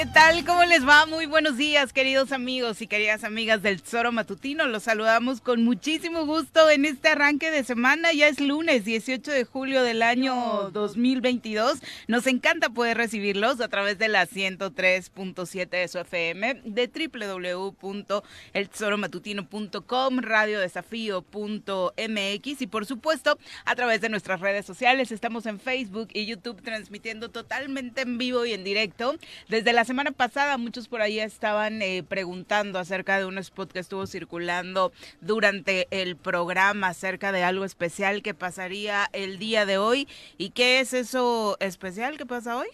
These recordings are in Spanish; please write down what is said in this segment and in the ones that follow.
¿qué tal? ¿Cómo les va? Muy buenos días, queridos amigos y queridas amigas del Zoro Matutino. Los saludamos con muchísimo gusto en este arranque de semana. Ya es lunes 18 de julio del año 2022. Nos encanta poder recibirlos a través de la 103.7 de su FM, de www.elzoromatutino.com, radiodesafío.mx y por supuesto a través de nuestras redes sociales. Estamos en Facebook y YouTube transmitiendo totalmente en vivo y en directo. Desde la semana pasada muchos por ahí estaban eh, preguntando acerca de un spot que estuvo circulando durante el programa acerca de algo especial que pasaría el día de hoy. ¿Y qué es eso especial que pasa hoy?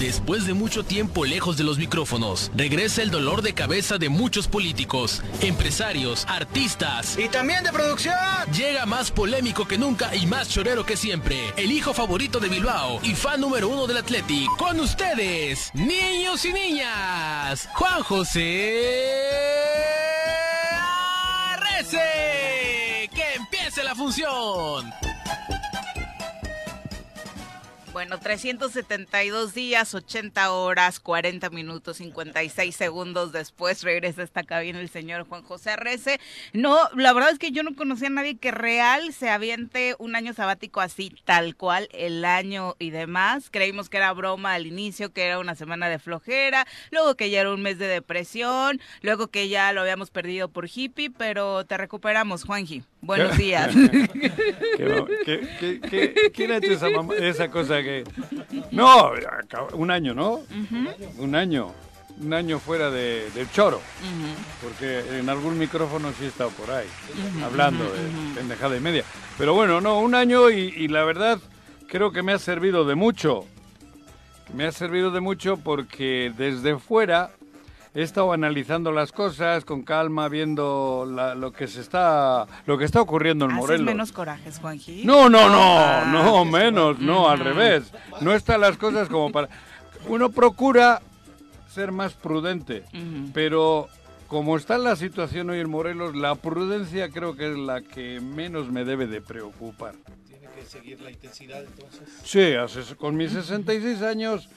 Después de mucho tiempo lejos de los micrófonos, regresa el dolor de cabeza de muchos políticos, empresarios, artistas. Y también de producción. Llega más polémico que nunca y más chorero que siempre. El hijo favorito de Bilbao y fan número uno del Athletic. Con ustedes, niños y niñas, Juan José Arrece. Que empiece la función. Bueno, 372 días, 80 horas, 40 minutos, 56 segundos después regresa a esta cabina el señor Juan José Arrece. No, la verdad es que yo no conocía a nadie que real se aviente un año sabático así, tal cual, el año y demás. Creímos que era broma al inicio, que era una semana de flojera, luego que ya era un mes de depresión, luego que ya lo habíamos perdido por hippie, pero te recuperamos, Juanji. Buenos días. ¿Qué, qué, qué, quién ha hecho esa, esa cosa que... No, un año, ¿no? Un año. Un año fuera de, del choro. Porque en algún micrófono sí he estado por ahí, hablando de pendejada y media. Pero bueno, no, un año y, y la verdad creo que me ha servido de mucho. Me ha servido de mucho porque desde fuera he estado analizando las cosas con calma, viendo la, lo que se está lo que está ocurriendo en Morelos. menos corajes, Juanji? No, no, no, no, menos, no, al revés. No están las cosas como para uno procura ser más prudente, pero como está la situación hoy en Morelos, la prudencia creo que es la que menos me debe de preocupar. Tiene que seguir la intensidad entonces. Sí, con mis 66 años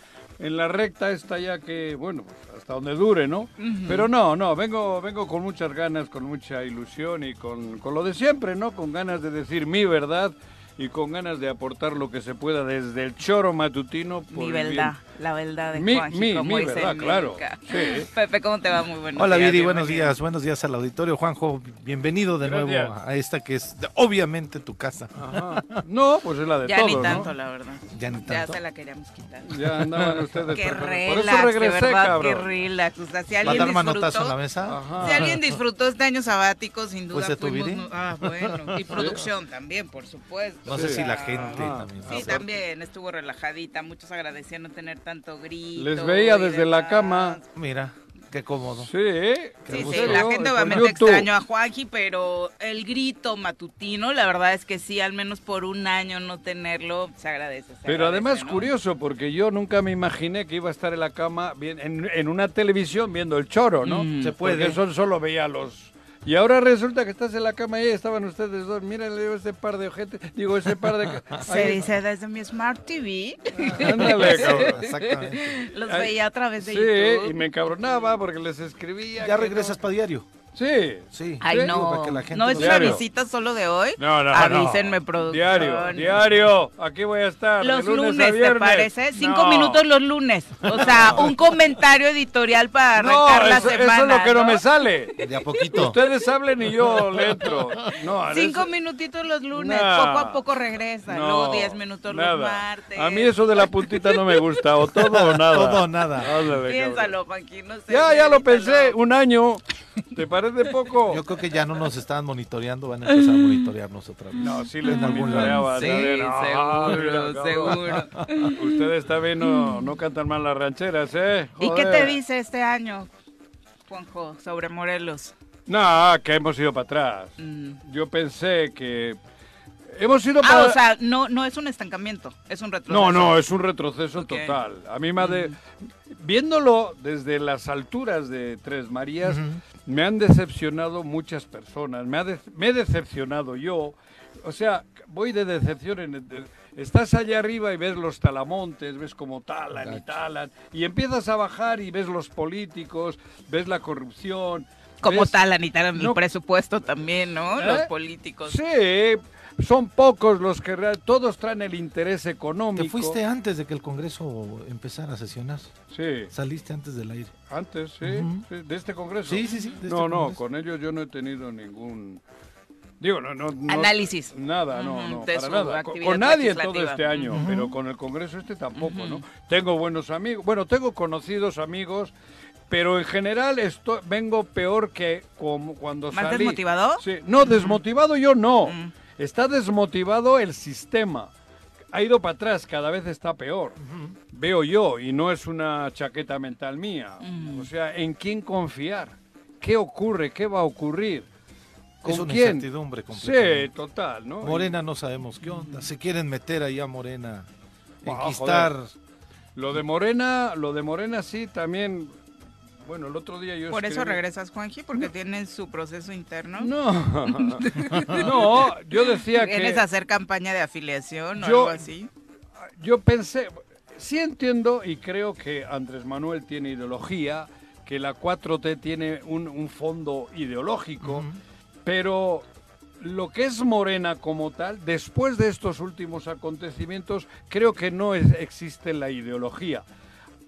en la recta está ya que, bueno, hasta donde dure, ¿no? Pero no, no, vengo, vengo con muchas ganas, con mucha ilusión y con, con lo de siempre, ¿no? Con ganas de decir mi verdad y con ganas de aportar lo que se pueda desde el choro matutino. Por mi verdad, la verdad de mi, Juanji, mi, como mi dice verdad, claro. Meca. Pepe, ¿cómo te va? Muy buenos Hola días. Viri, buenos días, buenos días al auditorio. Juanjo, bienvenido de Gracias. nuevo a esta que es obviamente tu casa. Ajá. No, pues es la de Ya todos, ni ¿no? tanto, la verdad. Ya ni Ya tanto. se la queríamos quitar. Ya andaban ustedes. Qué por- por relax, eso regresé, de verdad, qué cabrón. relax. O sea, si ¿Va a alguien dar manotazo en la disfrutó, mesa? Ajá. si alguien disfrutó este año sabático, sin duda ¿Fuiste tú, fuimos Viri? no- Ah, bueno. Y producción también, por supuesto. No sé Sí. si la gente Ajá. también. Sí, también estuvo relajadita. Muchos agradecían no tener tanto grito. Les veía desde la cama. Mira, qué cómodo. Sí, ¿eh? Sí, ¿En sí, la gente obviamente YouTube. extrañó a Juanji, pero el grito matutino, la verdad es que sí, al menos por un año no tenerlo, se agradece. se Pero agradece, además ¿no? curioso, porque yo nunca me imaginé que iba a estar en la cama bien- en, en una televisión viendo el choro, ¿no? Mm. Se puede. Porque eso solo veía los... Y ahora resulta que estás en la cama y ahí estaban ustedes dos. Mírenle ese par de ojetes. Digo, ese par de... Se dice desde mi Smart TV. Ándale, cabrón. Exactamente. Los veía a través de Sí, YouTube. y me encabronaba porque les escribía. ¿Ya regresas no. para diario? Sí. Sí. Ay, Sí, no. para que la gente no es una visita solo de hoy. No, no, no. Avísenme, producción. Diario, diario. Aquí voy a estar. Los de lunes, lunes, a ¿te parece? Cinco No. minutos los lunes. O sea, un comentario editorial para No, arrancar la eso, eso semana. es lo que no, me sale. De a poquito. Ustedes hablen y yo le entro. No, Cinco eso- minutitos los lunes, Nah. poco a poco regresa. no, Luego diez minutos nada. los martes. A mí eso de la puntita no me gusta. O todo o nada. Todo o nada. Piénsalo, Joaquín, no sé. Ya, ya lo pensé. Un año. ¿Te parece poco? Yo creo que ya no nos están monitoreando, van a empezar a monitorearnos otra vez. No, sí les En algún monitoreaba. Sí. No, seguro, mira, seguro. cabrón. Ustedes también no, no cantan mal las rancheras, ¿eh? ¿Y qué te dice este año, Juanjo, sobre Morelos? No, que hemos ido para atrás. Mm. Yo pensé que hemos ido Ah, para... o sea, no, no es un estancamiento, es un retroceso. no, no, es un retroceso total. A mí me ha de... Viéndolo desde las alturas de Tres Marías, me han decepcionado muchas personas. Me, ha de- me he decepcionado yo. O sea, voy de decepción en, de- estás allá arriba y ves los talamontes, ves cómo talan y talan, y empiezas a bajar y ves los políticos, ves la corrupción. Como ves- tal, Anita, el No. presupuesto también, ¿no? ¿Eh? Los políticos. Sí, son pocos los que real- todos traen el interés económico. Te fuiste antes de que el Congreso empezara a sesionar. Sí, Saliste antes del aire. antes, sí, de este congreso. Sí, sí, sí, de este no, no, congreso. con ellos yo no he tenido ningún. Digo, no, no. no- Análisis. Nada, no, no, para nada. Con, nadie todo este año, pero con el congreso este tampoco, ¿no? Tengo buenos amigos, bueno, tengo conocidos amigos, pero en general esto, vengo peor que como cuando ¿Más salí. desmotivado? Sí, no, desmotivado yo no. Mm. Está desmotivado el sistema. Ha ido para atrás, cada vez está peor. Veo yo, y no es una chaqueta mental mía. Mm. O sea, ¿en quién confiar? ¿Qué ocurre? ¿Qué va a ocurrir? ¿Con Es una quién? incertidumbre Sí, total, ¿no? Morena no sabemos qué onda. Se quieren meter ahí a Morena. Ah, Enquistar. Lo de Morena, lo de Morena sí, también. Bueno, el otro día yo. Por eso regresas, Juanji, porque tienen su proceso interno. No, no, yo decía ¿Vienes que. a hacer campaña de afiliación o Yo- algo así? Yo pensé, sí entiendo y creo que Andrés Manuel tiene ideología, que la 4T tiene un, un fondo ideológico, pero lo que es Morena como tal, después de estos últimos acontecimientos, creo que no es- existe la ideología.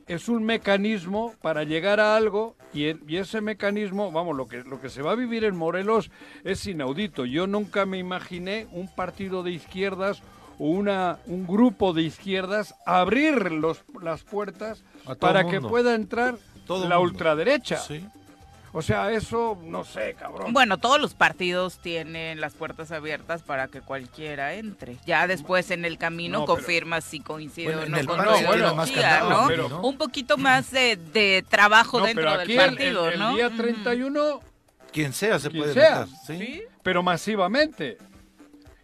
Es un mecanismo para llegar a algo y, ese mecanismo, vamos, lo que, lo que se va a vivir en Morelos es inaudito. Yo nunca me imaginé un partido de izquierdas o una, un grupo de izquierdas abrir los, las puertas para que pueda entrar Todo la mundo. ultraderecha. Sí. O sea, eso, no sé, cabrón. Bueno, todos los partidos tienen las puertas abiertas para que cualquiera entre. Ya después en el camino No, confirmas si coincide Bueno, o no el con más candado, ¿no? pero- Un poquito más de, de trabajo No, dentro pero del aquí el- partido, el, el ¿no? día Ujú. 31, Quien sea se Quien puede sea. meter. ¿sí? ¿Sí? pero masivamente.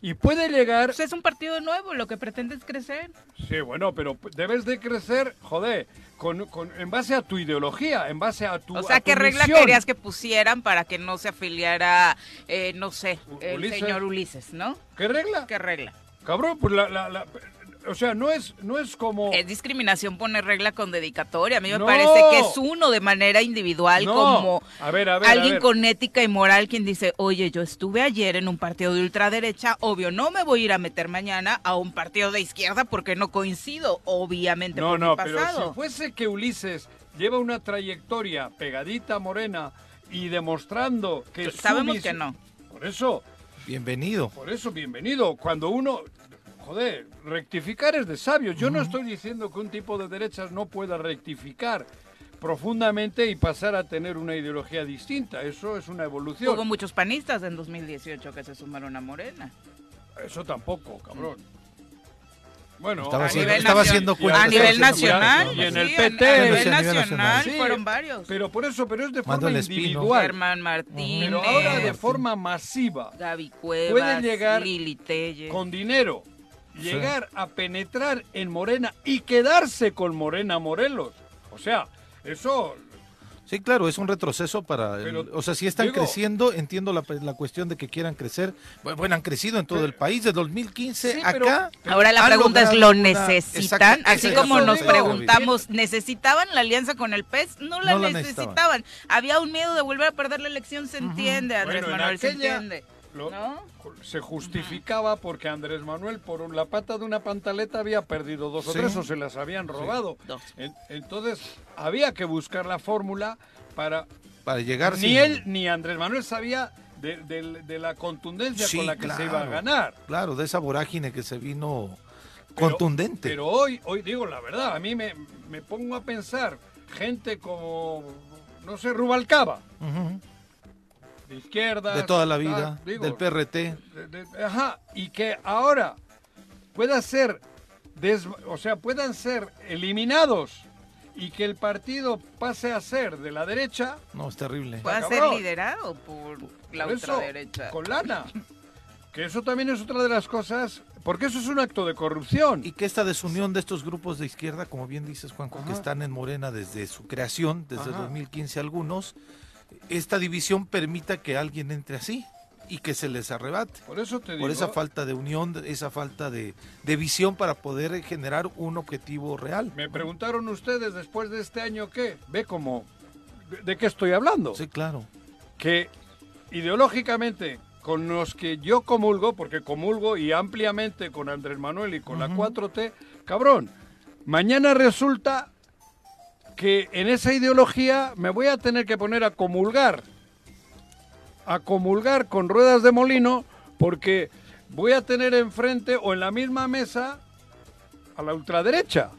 Y puede llegar... Pues es un partido nuevo, lo que pretende es crecer. Sí, bueno, pero debes de crecer, joder, con, con- en base a tu ideología, en base a tu O sea, ¿qué regla misión. querías que pusieran para que no se afiliara, eh, no sé, el Ulises. señor Ulises, ¿no? ¿Qué regla? ¿Qué regla? Cabrón, pues la, la- la- o sea, no es, no es como... Es discriminación poner regla con dedicatoria. A mí me No. parece que es uno de manera individual No. como A ver, a ver, a alguien ver. con ética y moral quien dice, oye, yo estuve ayer en un partido de ultraderecha, obvio, no me voy a ir a meter mañana a un partido de izquierda porque no coincido, obviamente, No, no, mi pero si fuese que Ulises lleva una trayectoria pegadita a Morena y demostrando que su Sabemos que no. Por eso, Bienvenido. Por eso, bienvenido. Cuando uno, joder, rectificar es de sabios. Yo no estoy diciendo que un tipo de derechas no pueda rectificar profundamente y pasar a tener una ideología distinta. Eso es una evolución. Hubo muchos panistas en 2018 que se sumaron a Morena. Eso tampoco, cabrón. Bueno, Estaba A haciendo- nivel estaba a nivel nacional, y en el sí, PT. a Sí, nivel nacional fueron varios. Pero por eso, pero es de forma individual. Germán Martínez, Pero ahora de forma masiva, Gaby Cuevas, pueden llegar Lili con dinero, llegar a penetrar en Morena y quedarse con Morena Morelos. O sea, eso Sí, claro, es un retroceso para... el- Pero, o sea, si están digo- creciendo, entiendo la, la cuestión de que quieran crecer. Bu- Bueno, han crecido en todo el país de 2015 Sí, pero- acá. Ahora la pregunta es, ¿lo necesitan? Así como nos digo. preguntamos, ¿necesitaban la alianza con el PES? No la No la necesitaban. Había un miedo de volver a perder la elección, se entiende, Andrés Bueno, en Manuel, se entiende. Lo- ¿No? se justificaba porque Andrés Manuel por la pata de una pantaleta había perdido dos o Sí. tres o se las habían robado. Dos. En- entonces había que buscar la fórmula para... Para llegar Ni sin- él ni Andrés Manuel sabía de, de- de la contundencia Sí, con la que se iba a ganar. Claro, de esa vorágine que se vino Pero- contundente. Pero hoy, hoy digo la verdad, a mí me, me pongo a pensar gente como, no sé, Rubalcaba. De izquierda. de toda la vida, del PRT. de- de- ajá, y que ahora pueda ser, des- o sea, puedan ser eliminados y que el partido pase a ser de la derecha, No, es terrible. Puede ser cabrón. liderado por la por eso, ultraderecha. con lana. Que eso también es otra de las cosas, porque eso es un acto de corrupción. Y que esta desunión de estos grupos de izquierda, como bien dices, Juanjo, que están en Morena desde su creación, desde Ajá. 2015 algunos, esta división permita que alguien entre así y que se les arrebate. Por eso te digo. Por esa falta de unión, esa falta de, de visión para poder generar un objetivo real. Me preguntaron ustedes después de este año qué. Ve cómo. ¿De, de qué estoy hablando? Sí, claro. Que ideológicamente con los que yo comulgo, porque comulgo y ampliamente con Andrés Manuel y con la 4T, cabrón, mañana resulta que en esa ideología me voy a tener que poner a comulgar, a comulgar con ruedas de molino, porque voy a tener enfrente o en la misma mesa a la ultraderecha.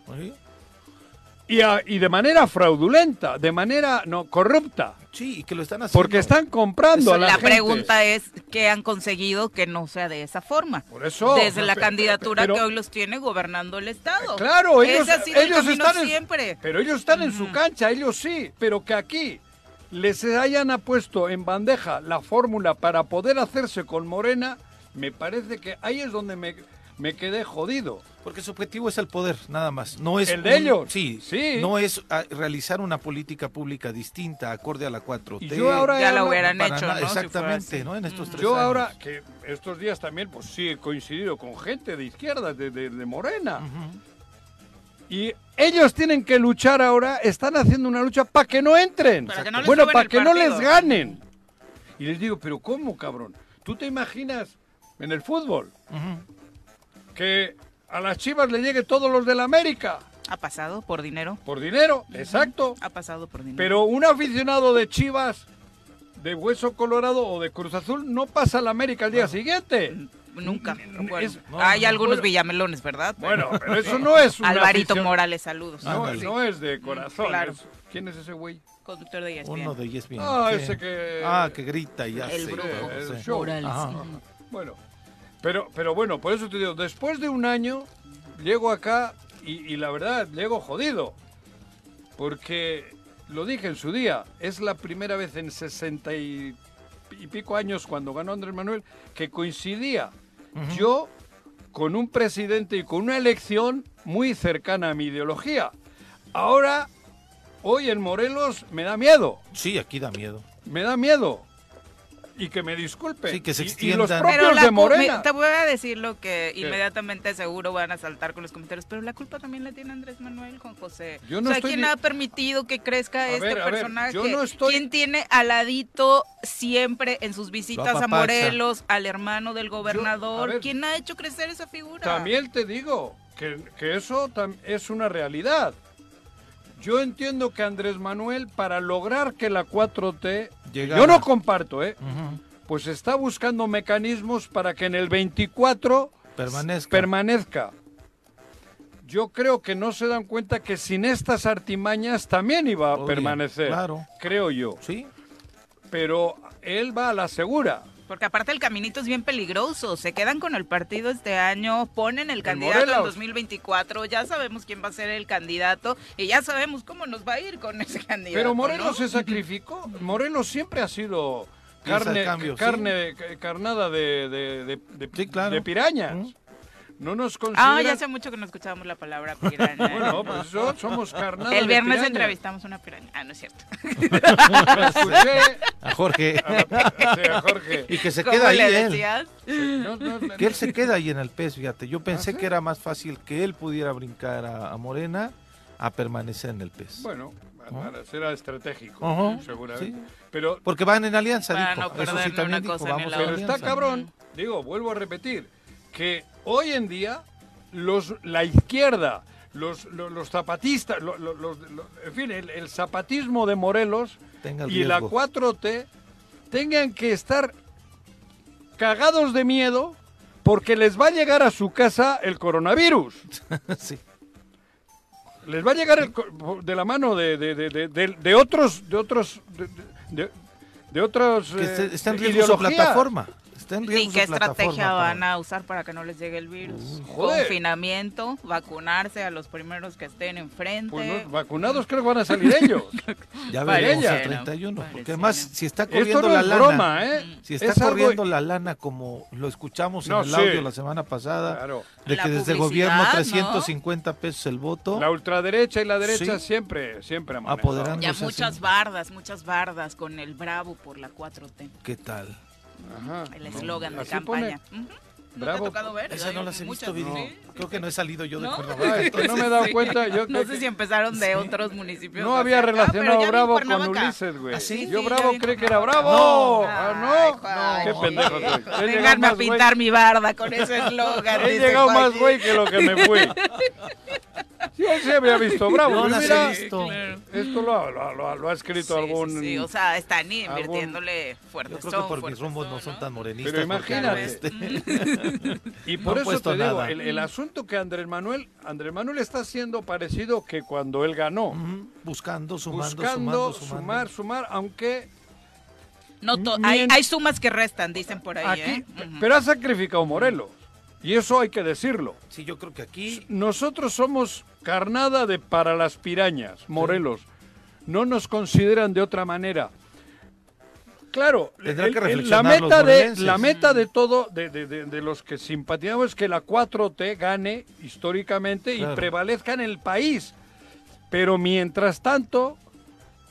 Y, a- y de manera fraudulenta, de manera no corrupta, Sí, y que lo están haciendo. porque están comprando a la, la gente. pregunta es qué han conseguido que no sea de esa forma. Por eso, Desde no, la candidatura pero- que hoy los tiene gobernando el Estado. Claro, ellos, Ese ha sido el ellos camino están en, siempre. pero ellos están en su cancha, ellos sí, pero que aquí les hayan puesto en bandeja la fórmula para poder hacerse con Morena, me parece que ahí es donde me, me quedé jodido. Porque su objetivo es el poder, nada más. No es El de un- ellos. Sí, Sí. No es ah, realizar una política pública distinta, acorde a la 4T. Y yo ahora Ya lo hubieran hecho, nada- ¿no? Exactamente. ¿no? En estos tres Yo años. ahora, que estos días también, pues sí he coincidido con gente de izquierda, de, de- de Morena. Y ellos tienen que luchar ahora, están haciendo una lucha para que no entren. Para que no les bueno, para que no les ganen. Y les digo, pero ¿cómo, cabrón? ¿Tú te imaginas en el fútbol. Que a las chivas le llegue todos los de la América? Ha pasado por dinero. Por dinero, exacto. Ha pasado por dinero. Pero un aficionado de chivas, de Hueso Colorado o de Cruz Azul no pasa a la América al día siguiente. Nunca. Bueno, es- no, hay no, algunos bueno. villamelones, ¿verdad? Bueno, pero eso no es un Alvarito afición- Morales, saludos. No, no es de corazón. Claro. es- ¿Quién es ese güey? Conductor de ESPN. Uno de ESPN. Ah, sí. ese que... Ah, que grita y hace. El brujo. el show. Morales. Ajá. Bueno, pero, pero bueno, por eso te digo, después de un año llego acá y, y la verdad llego jodido. Porque lo dije en su día, es la primera vez en sesenta y, y pico años cuando ganó Andrés Manuel que coincidía yo con un presidente y con una elección muy cercana a mi ideología. Ahora, hoy en Morelos me da miedo, Sí, aquí da miedo. me da miedo. Y que me disculpe. Sí, que se Y- y los extiendan. propios Pero la de Morena. me- te voy a decir lo que inmediatamente seguro van a saltar con los comentarios, pero la culpa también la tiene Andrés Manuel, Juan José. Yo no o sea, estoy ¿quién ha permitido que crezca A este ver, a ver, personaje? yo no estoy- ¿Quién tiene aladito siempre en sus visitas a. Morelos al hermano del gobernador? ver. ¿Quién ha hecho crecer esa figura? También te digo que, que eso es una realidad. Yo entiendo que Andrés Manuel, para lograr que la 4T, Llegara. yo no comparto, ¿eh? Pues está buscando mecanismos para que en el 24 Permanezca. permanezca. Yo creo que no se dan cuenta que sin estas artimañas también iba a Obvio, permanecer. claro. Creo yo. Sí. Pero él va a la segura. Porque aparte el caminito es bien peligroso. Se quedan con el partido este año, ponen el En candidato en Morelos. 2024, ya sabemos quién va a ser el candidato y ya sabemos cómo nos va a ir con ese candidato. Pero Morelos ¿no? se sacrificó. Morelos siempre ha sido carne, de cambio, sí. carne carnada de, de, de- de- Sí, claro. de pirañas. Mm. No nos consideran... Ah, ya hace mucho que no escuchábamos la palabra piraña. Bueno, pues eso, somos carnada el de viernes piraña. entrevistamos una piraña. Ah, no es cierto. Escuché A Jorge. a, sí, a Jorge. y que se ¿Cómo queda ahí él. decías? No, no, no, Que él se queda ahí en el pez, fíjate. Yo pensé ¿Ah, sí? que era más fácil que él pudiera brincar a, a Morena a permanecer en el pez. Bueno, ¿No? será estratégico, Ajá, seguramente. sí. Pero, Porque van en alianza, Para dijo. no Eso sí también una dijo, cosa vamos pero está cabrón, digo, vuelvo a repetir, que hoy en día los, la izquierda, los, los, los zapatistas, en fin, el, el zapatismo de Morelos Tenga y la riesgo. 4T tengan que estar cagados de miedo porque les va a llegar a su casa el coronavirus. sí. Les va a llegar el de la mano de, de, de, de- otros de otros de, otros Que eh, esté- está en riesgo su plataforma. Está en riesgo ¿Y qué estrategia van a usar para que no les llegue el virus? joder. Confinamiento, vacunarse a los primeros que estén enfrente. Pues no, vacunados creo que van a salir ellos. Ya veremos el 31. Porque Pareciera. además, si está Esto corriendo no la es lana. broma, ¿eh? Si está Es algo- corriendo la lana como lo escuchamos No, en el sí. audio la semana pasada, Claro. de La que desde el gobierno ¿no? 350 pesos el voto, La ultraderecha y la derecha Sí. siempre, siempre. Apoderando. Ya no muchas bardas, muchas bardas con el bravo por la 4T. ¿qué tal? Ajá. El eslogan de Así campaña. pone. ¿No Bravo. te ha tocado ver? Esa no las he visto, Viri. ¿sí? Creo que no he salido yo de ¿No? Cuernavaca. Ah, no me he dado cuenta. Yo No que- sé si empezaron de otros municipios. No había acá, relacionado Bravo con. Ulises, güey. ¿Ah, sí? Yo Sí, Bravo creí que era. Bravo. Ay, Ah, no. Juan, Qué pendejo soy. Vénganme a güey- pintar mi barda con ese eslogan. He llegado más güey que lo que me fui. Yo sí había visto Bravo. No las mira, he visto. Esto lo, lo- lo- lo ha escrito Sí, algún... sí, sí, o sea, están algún- invirtiéndole fuerte. Yo creo que por mis rumbos no son tan morenistas. Pero porque, imagínate. Y por eso te digo, el, el asunto que Andrés Manuel, Andrés Manuel está haciendo parecido que cuando él ganó. buscando, sumando, buscando sumando, sumando. sumar, sumar, aunque No hay, hay sumas que restan, dicen por ahí. aquí, ¿eh? pero ha sacrificado Morelos. Y eso hay que decirlo. Sí, yo creo que aquí Nosotros somos carnada de para las pirañas, Morelos. No nos consideran de otra manera. Claro, Tendrán el- que el- reflexionar la meta de la meta de todo de, de- de- de los que simpatizamos es que la 4T gane históricamente Claro. y prevalezca en el país. Pero mientras tanto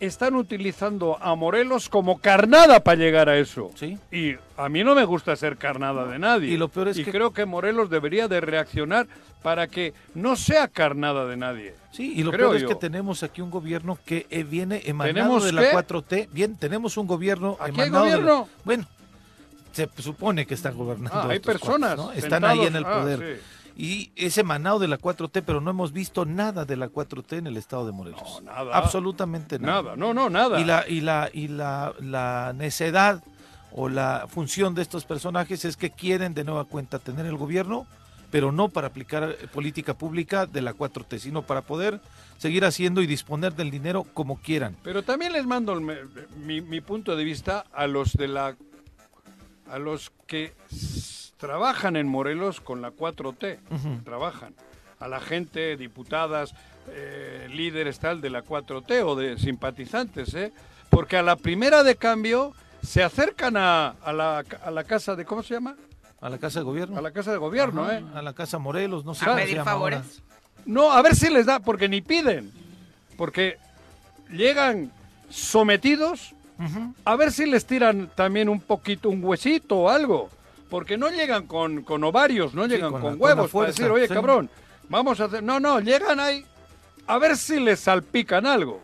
están utilizando a Morelos como carnada para llegar a eso. Sí. Y a mí no me gusta ser carnada de nadie. Y lo peor es Y que- creo que Morelos debería de reaccionar para que no sea carnada de nadie. Sí, y lo Creo peor es yo. que tenemos aquí un gobierno que eh, viene emanado ¿Tenemos de la qué? 4T. Bien, tenemos un gobierno ¿Aquí hay emanado de la- gobierno? bueno, se supone que están gobernando. Ah, hay personas ¿no? Están ahí en el. Ah, poder. sí. Y es emanado de la 4T, pero no hemos visto nada de la 4T en el estado de Morelos. No, nada. Absolutamente nada. Nada, no, no, nada. Y la, y la, y la, la necedad o la función de estos personajes es que quieren de nueva cuenta tener el gobierno, pero no para aplicar eh, política pública de la 4T, sino para poder seguir haciendo y disponer del dinero como quieran. Pero también les mando el mi, mi punto de vista a los de la a los que trabajan en Morelos con la 4T, Ujú. trabajan a la gente, diputadas, eh, líderes tal de la 4T o de simpatizantes, ¿eh? Porque a la primera de cambio se acercan a, a la, a la casa de ¿cómo se llama? A la Casa de Gobierno. A la casa de gobierno, Ajá, ¿eh? A la Casa Morelos, no sé A pedir favores. No, a ver si les da, porque ni piden. Porque llegan sometidos, a ver si les tiran también un poquito, un huesito o algo. Porque no llegan con, con ovarios, no llegan con con, la- con la huevos para fuerza, decir, oye, sí. cabrón, vamos a hacer... No, no, llegan ahí a ver si les salpican algo.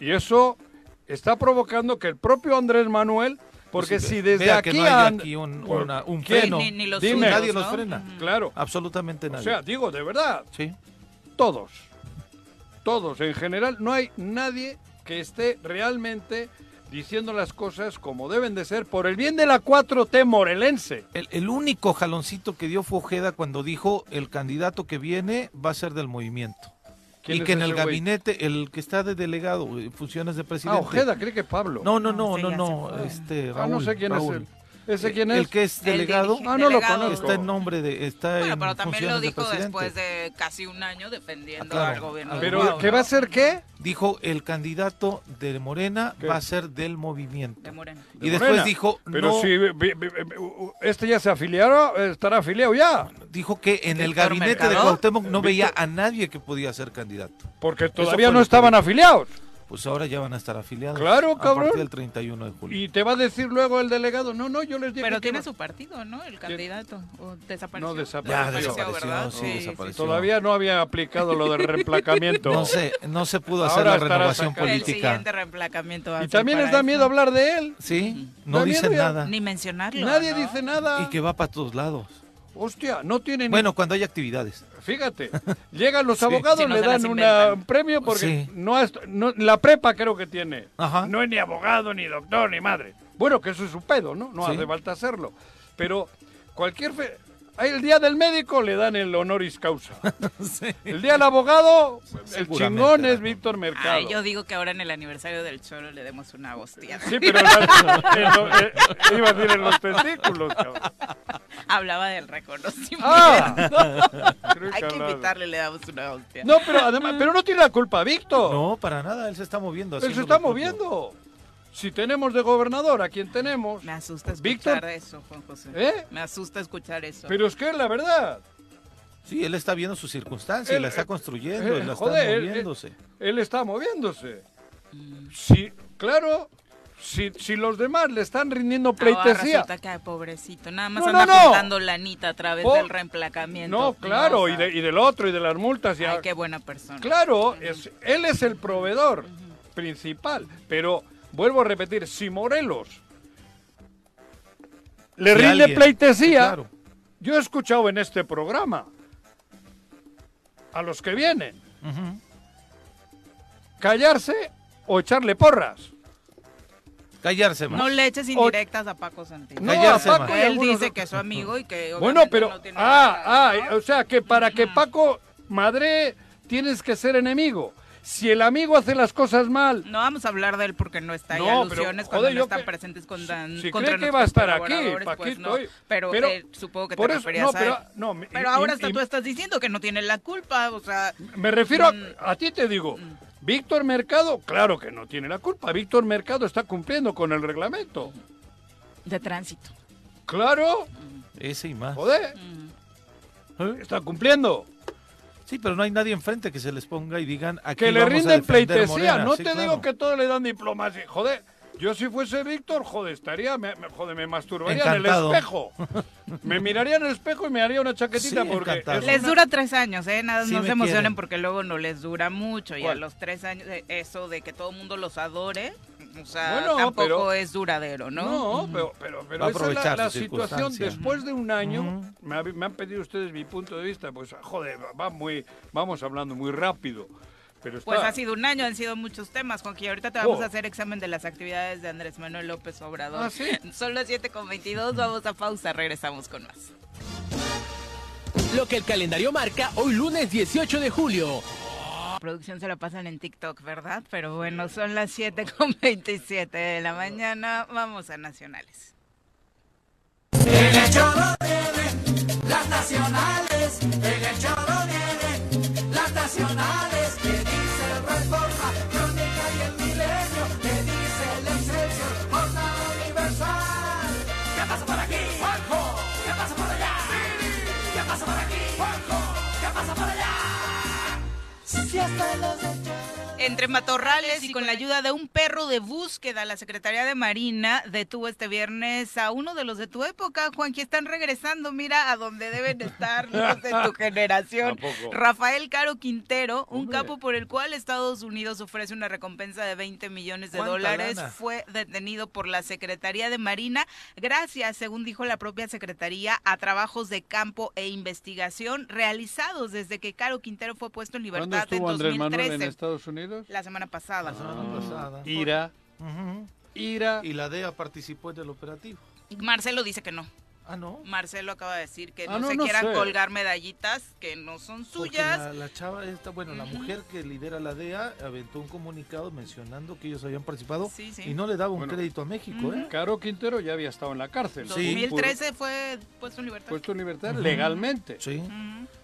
Y eso está provocando que el propio Andrés Manuel, porque si desde vea aquí... que no hay han- aquí un, Por- una- un ¿Quién? freno. Ni, ni los Dime. suyos, Nadie los ¿no? frena. Ujú. Claro. Absolutamente O nadie. sea, digo, de verdad, sí. todos, todos en general, no hay nadie que esté realmente diciendo las cosas como deben de ser por el bien de la 4T morelense. El, el único jaloncito que dio fue Ojeda cuando dijo el candidato que viene va a ser del movimiento. ¿Quién Y que en el güey? gabinete, el que está de delegado, en funciones de Ah, presidente. Ojeda, cree que Pablo. No, no, no, no, no. Este, Ah, Raúl, no sé quién Raúl. es él. ¿Ese quién El es? que es El delegado. Ah, no lo conozco. Está en nombre de. Está Bueno, en pero también lo de dijo después de casi un año defendiendo Ah, claro. al gobierno. Ah, de Pero, ¿qué va a ser qué? Dijo el candidato de Morena ¿Qué? va a ser del movimiento. De Morena. Y De después Morena. dijo Pero no, si este ya se afiliaron, estará afiliado ya. dijo que en el gabinete de. Cuauhtémoc no veía a nadie que podía ser candidato. Porque todavía no estaban afiliados. Pues ahora ya van a estar afiliados. Claro, A cabrón. partir del 31 de julio. Y te va a decir luego el delegado, no, no, yo les dije Pero que tiene iba- su partido, ¿no? El candidato. ¿O desapareció? No, desapareció. Ya Desapareció, desapareció, ¿verdad? sí, desapareció. Todavía no había aplicado lo del reemplacamiento. No se, no se pudo hacer Ahora la renovación El política. siguiente reemplacamiento va a Y también les da miedo hablar de él. Sí, no Da dicen miedo nada. Ni mencionarlo. Nadie ¿no? dice nada. Y que va para todos lados. Hostia, no tienen. Bueno, cuando hay actividades. Fíjate, llegan los Sí. abogados, Si no le dan una- un premio porque Sí. no, ha est- no- la prepa creo que tiene. Ajá. No es ni abogado, ni doctor, ni madre. Bueno, que eso es su pedo, ¿no? No Sí. hace falta hacerlo. Pero cualquier... fe- El día del médico le dan el honoris causa. El día del abogado, el chingón es ¿no? Víctor Mercado. Ay, yo digo que ahora en el aniversario del Choro le demos una hostia. Sí, pero lo- eh, iba a decir en los testículos, cabrón. Hablaba del reconocimiento. Ah, Hay que invitarle, le damos una hostia. No, pero además, pero no tiene la culpa Víctor. No, para nada, él se está moviendo. Él se está propio. Si tenemos de gobernador a quien tenemos. Me asusta escuchar Víctor. eso, Juan José. ¿Eh? Me asusta escuchar eso. Pero es que es la verdad. Sí, él está viendo sus circunstancias, Él- la está eh, construyendo, eh, él la está joder, moviéndose. Él está moviéndose. Mm. Sí, claro. si, si los demás le están rindiendo Ahora pleitesía. resulta que, pobrecito, nada más No, anda no, no. lanita a través Por- del reemplacamiento. No, claro, y, de- y del otro, y de las multas. Y Ay, a- qué buena persona. Claro, es, él es el proveedor principal. Pero vuelvo a repetir, si Morelos le rinde alguien- pleitesía, Claro. yo he escuchado en este programa a los que vienen callarse o echarle porras. Callarse más. No le eches indirectas a Paco Santillán. No, Callarse a Paco más. Él dice que es su amigo y que Bueno, pero... no tiene ah, nada, ah, ¿no? o sea, que para que Paco Madre tienes que ser enemigo. Si el amigo hace las cosas mal, No vamos a hablar de él porque no está ahí. No, pero, alusiones joder, cuando no están que- presentes con si- Dan, si contra cree que va a estar aquí, pues no. estoy. Pero, Pero- eh, supongo que por te eso- referías no, a pero- él. no, me- Pero y- ahora y- hasta y- tú estás diciendo que no tiene la culpa, o sea... Me refiero Mm. a, a ti te digo, Víctor Mercado, claro que no tiene la culpa. Víctor Mercado está cumpliendo con el reglamento. De tránsito. Claro, Ese y más. joder, ¿Eh? está cumpliendo. Sí, pero no hay nadie enfrente que se les ponga y digan aquí Que le rinden pleitesía. No Sí, te claro. digo que todos le dan diplomacia. Joder, yo si fuese Víctor, joder, estaría, me, me- joder, me masturbaría Encantado. en el espejo. me miraría en el espejo y me haría una chaquetita Sí, porque Les una- dura tres años, ¿eh? Nada, Sí no se emocionen quieren. porque luego no les dura mucho. Y a los tres años, eh, eso de que todo el mundo los adore, o sea, Bueno, tampoco pero- es duradero, ¿no? No, pero, pero, pero esa es la, situación. Después de un año, me, ha- me han pedido ustedes mi punto de vista, pues joder, va muy, vamos hablando muy rápido. Pero está, Pues ha sido un año, han sido muchos temas, Juanqui. Ahorita te vamos Oh. a hacer examen de las actividades de Andrés Manuel López Obrador. ¿Ah, sí? Son las 7 con 22, vamos a pausa, regresamos con más. Lo que el calendario marca hoy lunes 18 de julio. La producción se la pasan en TikTok, ¿verdad? Pero bueno, son las 7 con 27 de la mañana, vamos a nacionales. Las nacionales, en el choro vienen las nacionales, Si hasta los Entre matorrales y con la ayuda de un perro de búsqueda, la Secretaría de Marina detuvo este viernes a uno de los de tu época, Juan, que están regresando, mira, a donde deben estar los de tu generación. Rafael Caro Quintero, un Hombre. capo por el cual Estados Unidos ofrece una recompensa de 20 millones de ¿Cuánta dólares, lana? fue detenido por la Secretaría de Marina gracias, según dijo la propia Secretaría, a trabajos de campo e investigación realizados desde que Caro Quintero fue puesto en ¿Cuándo libertad en estuvo Andrés 2013. Manuel en Estados Unidos? La semana pasada. La semana pasada. Ira, ira. Y la DEA participó en el operativo. Marcelo dice que no. Ah, no. Marcelo acaba de decir que Ah, no, no, se no quieran sé. colgar medallitas que no son suyas. La, la chava esta, bueno, la mujer que lidera la DEA aventó un comunicado mencionando que ellos habían participado Sí, sí. y no le daba un Bueno. crédito a México, ¿eh? Caro Quintero ya había estado en la cárcel. Sí. 2013 fue puesto en libertad. Puesto en libertad legalmente. Sí.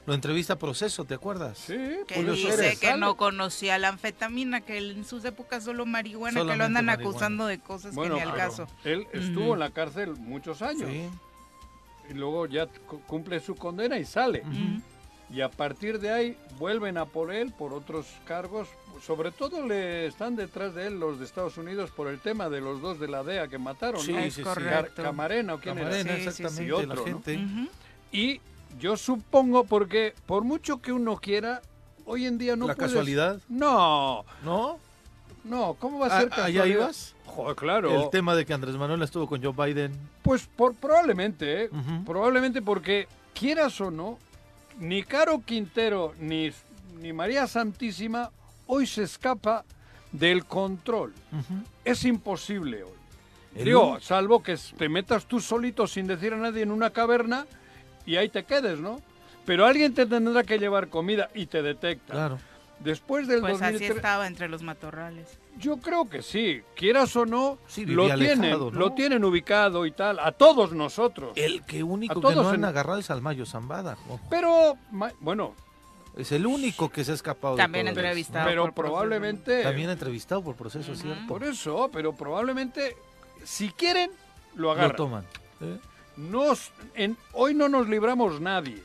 Lo entrevista a Proceso, ¿te acuerdas? Sí, Que Julio dice Suárez, que sale. no conocía la anfetamina, que él en sus épocas solo marihuana, que lo andan marihuana. acusando de cosas Bueno, que ni al caso. él estuvo en la cárcel muchos años Sí. Y luego ya cu- cumple su condena y sale. Y a partir de ahí vuelven a por él por otros cargos. Sobre todo le están detrás de él los de Estados Unidos por el tema de los dos de la DEA que mataron, Sí, ¿no? Es correcto. Camarena o quién Camarena, exactamente, Y otro, la ¿no? gente. Y yo supongo porque por mucho que uno quiera, hoy en día no ¿La puedes- casualidad? No, ¿No? no, ¿cómo va a Ah, ser ¿allá casualidad? ibas? Joder, claro. El tema de que Andrés Manuel estuvo con Joe Biden. Pues por, probablemente, ¿eh? Probablemente porque quieras o no, ni Caro Quintero ni, ni María Santísima hoy se escapa del control. Es imposible hoy. Digo, un- salvo que te metas tú solito sin decir a nadie en una caverna y ahí te quedes, ¿no? Pero alguien te tendrá que llevar comida y te detecta. Claro. Después del Pues así 2003, estaba entre los matorrales. Yo creo que sí, quieras o no, Sí, lo tienen, alejado, ¿no? lo tienen ubicado y tal, a todos nosotros. El que único A que no han en- agarrado es al Mayo Zambada. ojo. Pero, ma- bueno, Es el único que se ha escapado. de También eso, entrevistado. pero por proceso. probablemente, También entrevistado por proceso, Ujú. ¿cierto? por eso, pero probablemente, si quieren, lo Lo agarran. toman. ¿eh? Nos, en, hoy no nos libramos nadie,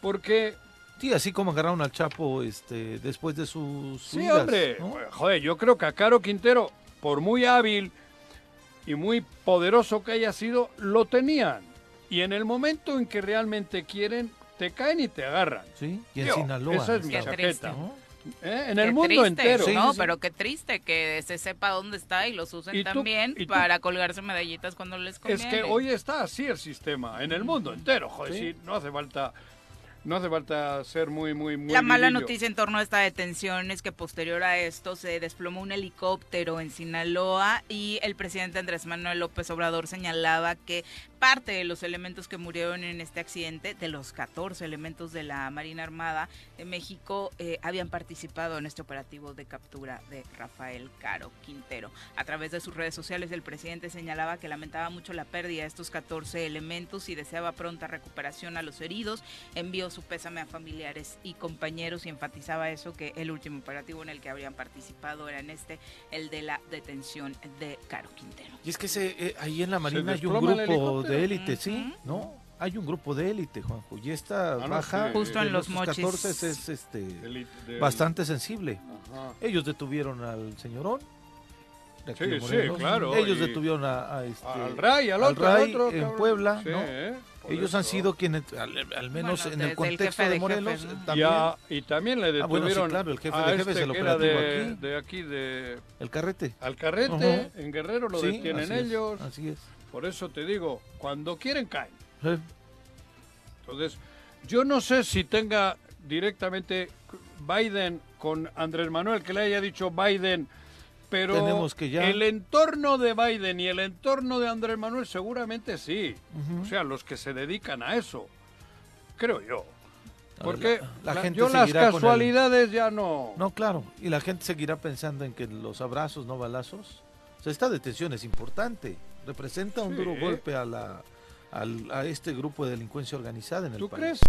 porque, Sí, así como agarraron al Chapo este, después de sus sí, hombre, ¿no? joder, yo creo que a Caro Quintero, por muy hábil y muy poderoso que haya sido, lo tenían. Y en el momento en que realmente quieren, te caen y te agarran. Sí, y en Sinaloa. esa es mi chaqueta. ¿eh? En Qué el mundo triste, entero. Sí, No, sí. pero qué triste que se sepa dónde está y los usen Y tú- también y para colgarse medallitas cuando les Es conviene. que hoy está así el sistema, en el mundo entero, joder, Sí. sí, no hace falta, no hace falta ser muy, muy, muy La mala noticia en torno a esta detención es que posterior a esto se desplomó un helicóptero en Sinaloa y el presidente Andrés Manuel López Obrador señalaba que parte de los elementos que murieron en este accidente, de los 14 elementos de la Marina Armada de México, eh, habían participado en este operativo de captura de Rafael Caro Quintero. A través de sus redes sociales el presidente señalaba que lamentaba mucho la pérdida de estos 14 elementos y deseaba pronta recuperación a los heridos envió su pésame a familiares y compañeros y enfatizaba eso que el último operativo en el que habrían participado era en este, el de la detención de Caro Quintero. Y es que se, eh, ahí en la Marina hay un grupo. De élite, ¿sí? ¿No? Hay un grupo de élite, Juanjo. Y esta no, baja sí. Justo de en los estos mochis. 14 es este, del- bastante sensible. Ajá. Ellos detuvieron al señorón. de Sí, de sí, claro, Ellos y- detuvieron a, a este, Al Ray, al al otro, al Ray otro, en cabrón. Puebla, Sí, ¿no? ¿eh? Por Ellos han sido quienes, al, al menos Bueno, en el el contexto jefe de de Morelos, también Ya, y también le Ah, bueno, sí, detuvieron claro, el jefe a de jefes este era operativo de, aquí. de aquí, de el carrete. Alcarrete, en Guerrero lo Sí, detienen así es, ellos. así es. Por eso te digo, cuando quieren caen. Entonces, yo no sé si tenga directamente Biden con Andrés Manuel, que le haya dicho Biden, pero Tenemos que ya- el entorno de Biden y el entorno de Andrés Manuel seguramente sí. O sea, los que se dedican a eso, creo yo. Porque la- la gente yo las el- casualidades ya no... No, claro. Y la gente seguirá pensando en que los abrazos, no balazos. O sea, esta detención es importante. Representa un Sí. duro golpe a la al- a este grupo de delincuencia organizada en el ¿Tú país. crees?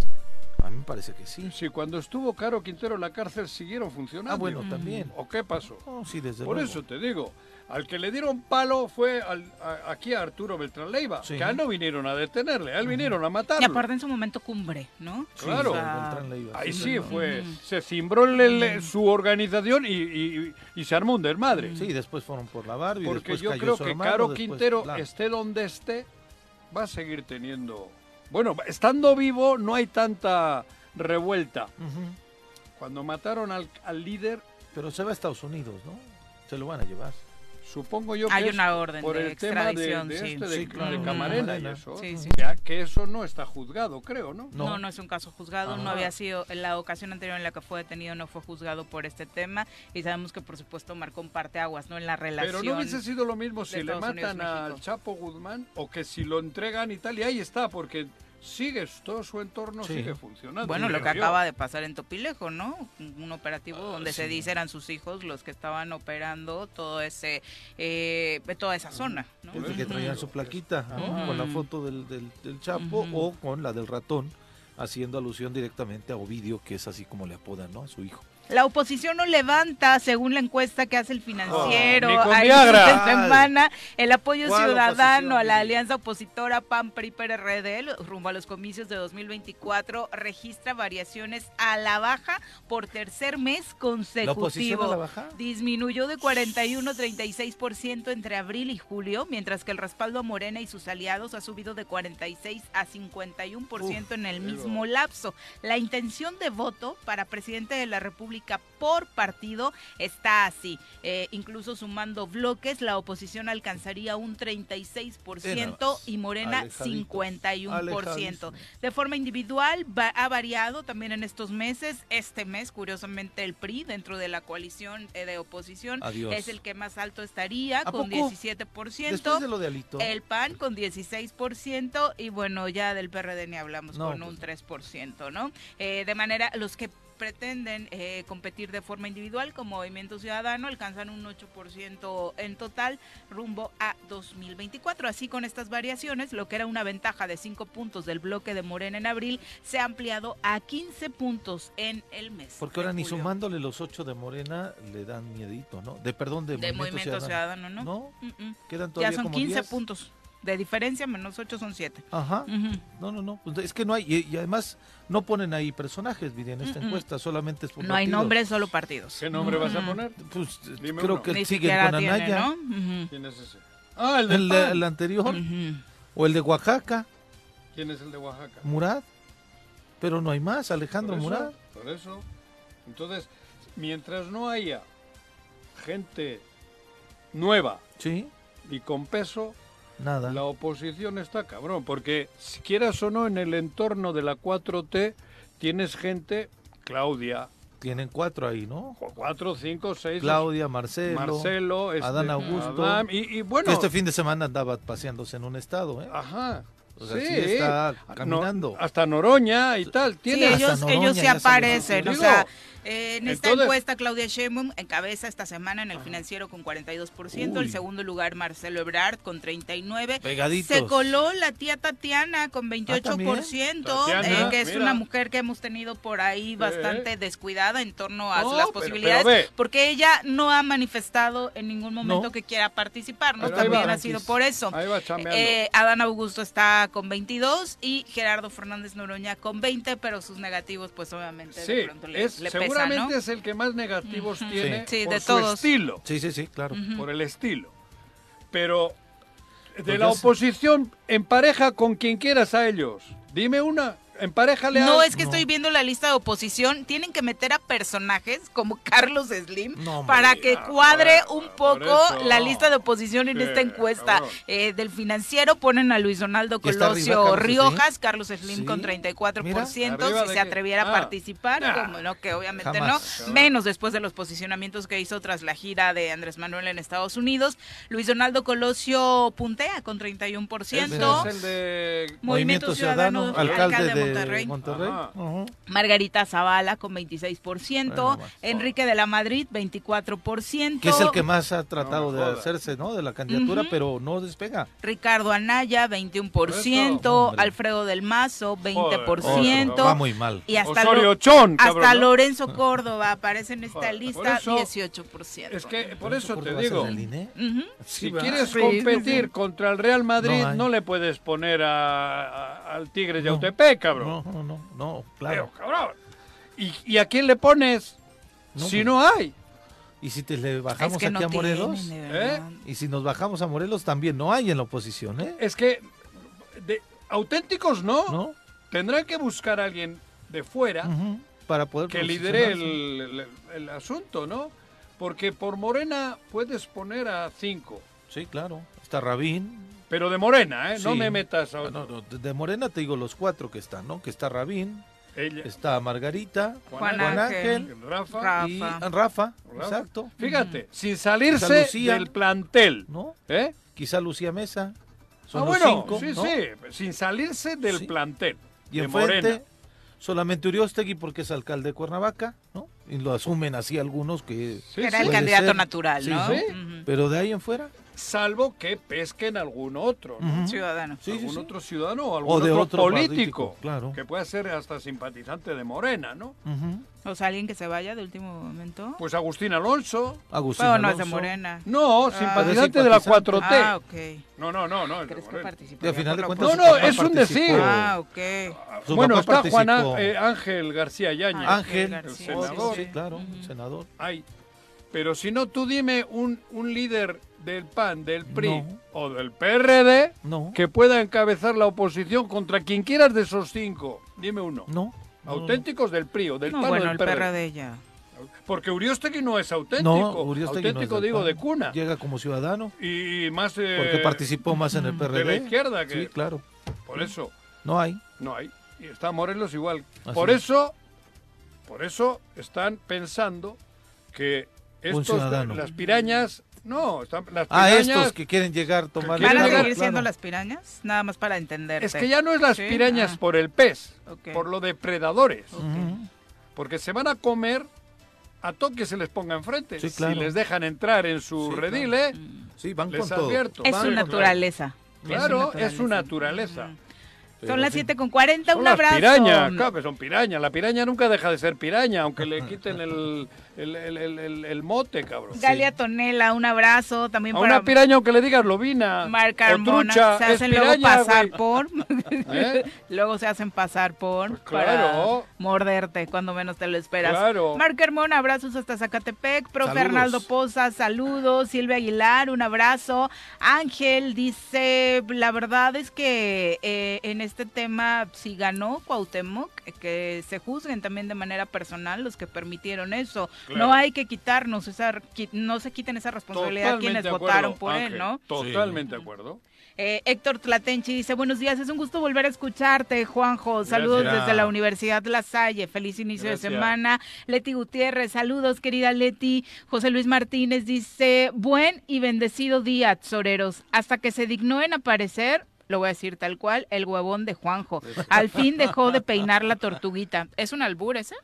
A mí me parece que sí. Si cuando estuvo Caro Quintero en la cárcel siguieron funcionando. Ah, bueno, también. ¿O qué pasó? Sí, desde Por luego. eso te digo, al que le dieron palo fue al- a- aquí a Arturo Beltrán Leiva, Sí. que a él no vinieron a detenerle, a él vinieron a Y matarlo. aparte en su momento cumbre, ¿no? Claro. Leiva, Ahí sí, no, fue, se cimbró el- el- su organización y, y- y se armó un desmadre. Sí, después fueron por la Barbie. Porque después yo cayó creo su que hermano, Caro después Quintero, Blanco. esté donde esté, va a seguir teniendo... Bueno, estando vivo no hay tanta revuelta. Cuando mataron al, al líder, Pero se va a Estados Unidos, ¿no? Se lo van a llevar. Supongo yo que Hay una orden por de el tema de, extradición, de sí. este, de, Sí, claro. de Camarena y Camarena. eso. Sí, sí. Ya que eso no está juzgado, creo, ¿no? No. No, no es un caso juzgado, no Ajá. había sido, en la ocasión anterior en la que fue detenido no fue juzgado por este tema y sabemos que por supuesto marcó un parteaguas, ¿no? En la relación. Pero no hubiese sido lo mismo si le Estados Unidos, matan al México. Chapo Guzmán o que si lo entregan y tal, y ahí está, porque sigue, todo su entorno Sí. sigue funcionando. Bueno, lo que acaba de pasar en Topilejo, ¿no? Un operativo Ah, donde se dice eran sus hijos los que estaban operando todo ese, eh, toda esa zona, ¿no? Es de que traían su plaquita. Con la foto del, del, del Chapo o con la del ratón, haciendo alusión directamente a Ovidio, que es así como le apodan, ¿no? A su hijo. La oposición no levanta, según la encuesta que hace el financiero, Oh, ni con a Viagra. inicio de semana, el apoyo ¿Cuál ciudadano a la alianza opositora PAN PRI PRD rumbo a los comicios de 2024 registra variaciones a la baja por tercer mes ¿La oposición a la consecutivo. baja? Disminuyó de 41 a 36% entre abril y julio, mientras que el respaldo a Morena y sus aliados ha subido de 46 a 51% en el pero- mismo lapso. La intención de voto para presidente de la República por partido está así. Eh, incluso sumando bloques, la oposición alcanzaría un 36% y Morena Alejadito. 51%. Alejadísimo. De forma individual va- ha variado también en estos meses. Este mes, curiosamente, el PRI dentro de la coalición eh, de oposición Adiós. es el que más alto estaría ¿A con poco? 17%. Después de lo de Alito. El PAN con 16% y bueno, ya del PRD ni hablamos No, con pues un 3%, ¿no? Eh, de manera, los que pretenden eh, competir de forma individual con Movimiento Ciudadano alcanzan un 8% en total rumbo a 2024. Así con estas variaciones, lo que era una ventaja de 5 puntos del bloque de Morena en abril se ha ampliado a 15 puntos en el mes. Porque ahora ni sumándole los ocho de Morena le dan miedito, ¿no? De perdón, de, de Movimiento Ciudadano, ¿no? ¿No? Mm, mm. Quedan todavía Ya son como 15 10. puntos de diferencia, menos 8 son 7. Ajá. No, no, no. Pues es que no hay. Y, y además no ponen ahí personajes, Viri, en esta encuesta. Solamente es por No hay nombres, solo partidos. ¿Qué nombre vas a poner? Pues Dime creo uno. que Ni siguen siquiera con tiene, Anaya. ¿Quién es ese? Ah, el de El, de- PAN. el anterior. O el de Oaxaca, ¿Quién es el de Oaxaca? Murad. Pero no hay más, Alejandro Por eso, Murad. Por eso. Entonces, mientras no haya gente nueva Sí, y con peso, nada. la oposición está cabrón. Porque, si quieras o no, en el entorno de la 4T tienes gente, Claudia, Tienen cuatro ahí, ¿no? cuatro, cinco, seis. Claudia, Marcelo. Marcelo, este, Adán Augusto. Y, y bueno. Que este fin de semana andaba paseándose en un estado, ¿eh? Ajá. O sea, sí, sí está No- caminando. hasta Noroña y tal. Sí, Tiene hasta ellos, Noroña ellos sí salió. aparecen. O Digo, sea, eh, en esta entonces- encuesta, Claudia Sheinbaum encabeza esta semana en el financiero con 42%. Uy. El segundo lugar, Marcelo Ebrard con 39%. Pegaditos. Se coló la tía Tatiana con 28%, Tatiana, eh, que es mira. una mujer que hemos tenido por ahí bastante descuidada en torno a No, las posibilidades, pero porque ella no ha manifestado en ningún momento No. que quiera participar, ¿no? Pero También va. ha sido por eso. Ahí va. Eh, Adán Augusto está con 22 y Gerardo Fernández Noroña con 20, pero sus negativos pues obviamente Sí, de pronto le, es, le pesan, seguramente ¿no? es el que más negativos tiene Sí. Sí, por de su todos. estilo, Sí, sí, sí, claro. Por el estilo. Pero de Pues la oposición, empareja con quien quieras a ellos. Dime una, emparejale a... No, es que No. estoy viendo la lista de oposición. Tienen que meter a personajes como Carlos Slim No, para que cuadre un poco eso. la lista de oposición en Sí, esta encuesta. Eh, del financiero ponen a Luis Donaldo ¿Y está arriba Colosio Carlos Riojas, Carlos Slim Sí. con 34%. Mira. ¿Arriba Si de se atreviera a Ah. participar, Nah. como no, que obviamente Jamás. no. Menos después de los posicionamientos que hizo tras la gira de Andrés Manuel en Estados Unidos. Luis Donaldo Colosio puntea con 31%. Ese es el de... Movimiento Ciudadano, alcalde, de Monterrey. Monterrey. Ajá. Ujú. Margarita Zavala con 26%, Bueno. Enrique de la Madrid 24%, Que es el que más ha tratado No de hacerse, ¿no? De la candidatura, pero no despega. Ricardo Anaya 21%, Eso, hombre. Alfredo del Mazo Otro, 20%, va muy mal. y hasta, Osorio Lo- Chón, hasta cabrón, ¿no? Lorenzo Córdoba aparece en esta Joder, por lista eso- 18%. Es que por eso te ¿Córdoba es digo, si quieres Sí, competir sí. contra el Real Madrid, No le puedes poner a, a- al Tigres de No. Autepec, cabrón. No, no, no, no, claro. Pero, cabrón. ¿Y, y a quién le pones No, si pues. no hay? Y si te le Es bajamos que aquí no a Morelos, tienen, verdad. y si nos bajamos a Morelos, también no hay en la oposición, ¿eh? Es que de, auténticos no. ¿No? Tendrán que buscar a alguien de fuera. Para poder que lidere el, posicionarse. el- el asunto, ¿no? Porque por Morena puedes poner a cinco. Sí, claro. Está Rabín. Pero de Morena, ¿eh? No me metas a Ah, no, no, de- Morena te digo los cuatro que están, ¿no? Que está Rabín, ella. está Margarita, Juan Juan Ángel. Ángel, Rafa. Rafa. y Rafa. Rafa, exacto. Fíjate, sin salirse Lucía. del plantel. ¿No? ¿Eh? Quizá Lucía Mesa. Son ah, los bueno, cinco, sí, ¿no? sí, sin salirse del Sí. plantel. Y de enfrente, Morena. solamente Uriostegui porque es alcalde de Cuernavaca, ¿no? Y lo asumen así algunos que... Sí, Era el candidato ser. natural, Sí, ¿no? Pero de ahí en fuera... Salvo que pesquen algún otro, ¿no? Ciudadano. Sí, sí, algún sí. otro ciudadano o algún de otro, otro político, político, claro. que pueda ser hasta simpatizante de Morena, ¿no? O sea, alguien que se vaya de último momento. Pues Agustín Alonso, Agustín Pero no es de Alonso. Morena. no, Ah. simpatizante de la Simpatizante. 4T. Ah, ok. No, no, no, no. ¿Crees que participa? Al final de cuentas... No, no, es un decir. Ah, ok. Su bueno, está Juan eh, Ángel García Yañez. Ah, Ángel, García, otro, senador. sí, claro, senador. Hay. Pero si no, tú dime un, un líder del PAN, del PRI No. o del PRD No, que pueda encabezar la oposición contra quien quieras de esos cinco. Dime uno. no. Auténticos del PRI o del No, PAN o bueno, del el PRD. PRD ya. Porque Uriostegui no es auténtico. No, Uriostegui no es auténtico del digo PAN. de cuna. Llega como ciudadano Y más eh, porque participó más en el PRD. de la izquierda que Sí, claro. por eso No hay. no hay. Y está Morelos igual. Así por es. eso por eso están pensando que estos las pirañas no, están, las Ah, pirañas estos que quieren llegar, tomar quieren ¿Van a seguir siendo claro. las pirañas? Nada más para entenderte. es que ya no es las Sí, pirañas ah. por el pez, por lo depredadores, porque se van a comer a todo que se les ponga enfrente. Sí, claro. Si les dejan entrar en su Sí, redil, ¿eh? Sí, van Les con todo. advierto. Es van su con- naturaleza. Claro, es su naturaleza. Pero Son las sí. 7 con 40, Son un las abrazo. pirañas, claro, que son pirañas. La piraña nunca deja de ser piraña, aunque le quiten el, el, el, el, el- el mote, cabrón. Galia Tonela, un abrazo también A para una piraña aunque le digas lobina. Mar o Carmona. trucha, se hacen luego pasar por. ¿Eh? luego se hacen pasar por. Pues claro. Para morderte cuando menos te lo esperas. Claro. Mar Carmona, abrazos hasta Zacatepec. Pro Saludos. Fernaldo Poza, saludos. Silvia Aguilar, un abrazo. Ángel dice: La verdad es que eh, en este tema, si ganó Cuauhtémoc, que se juzguen también de manera personal los que permitieron eso. Claro. No hay que quitarnos esa, no se quiten esa responsabilidad Totalmente quienes acuerdo, votaron por Ángel, él, ¿no? Totalmente de acuerdo. Eh, Héctor Tlatenchi dice, buenos días, es un gusto volver a escucharte, Juanjo. Saludos Gracias. desde la Universidad La Salle, feliz inicio Gracias. de semana. Leti Gutiérrez, saludos querida Leti. José Luis Martínez dice, buen y bendecido día, Soreros. Hasta que se dignó en aparecer, lo voy a decir tal cual, el huevón de Juanjo. Al fin dejó de peinar la tortuguita. ¿Es un albur ese?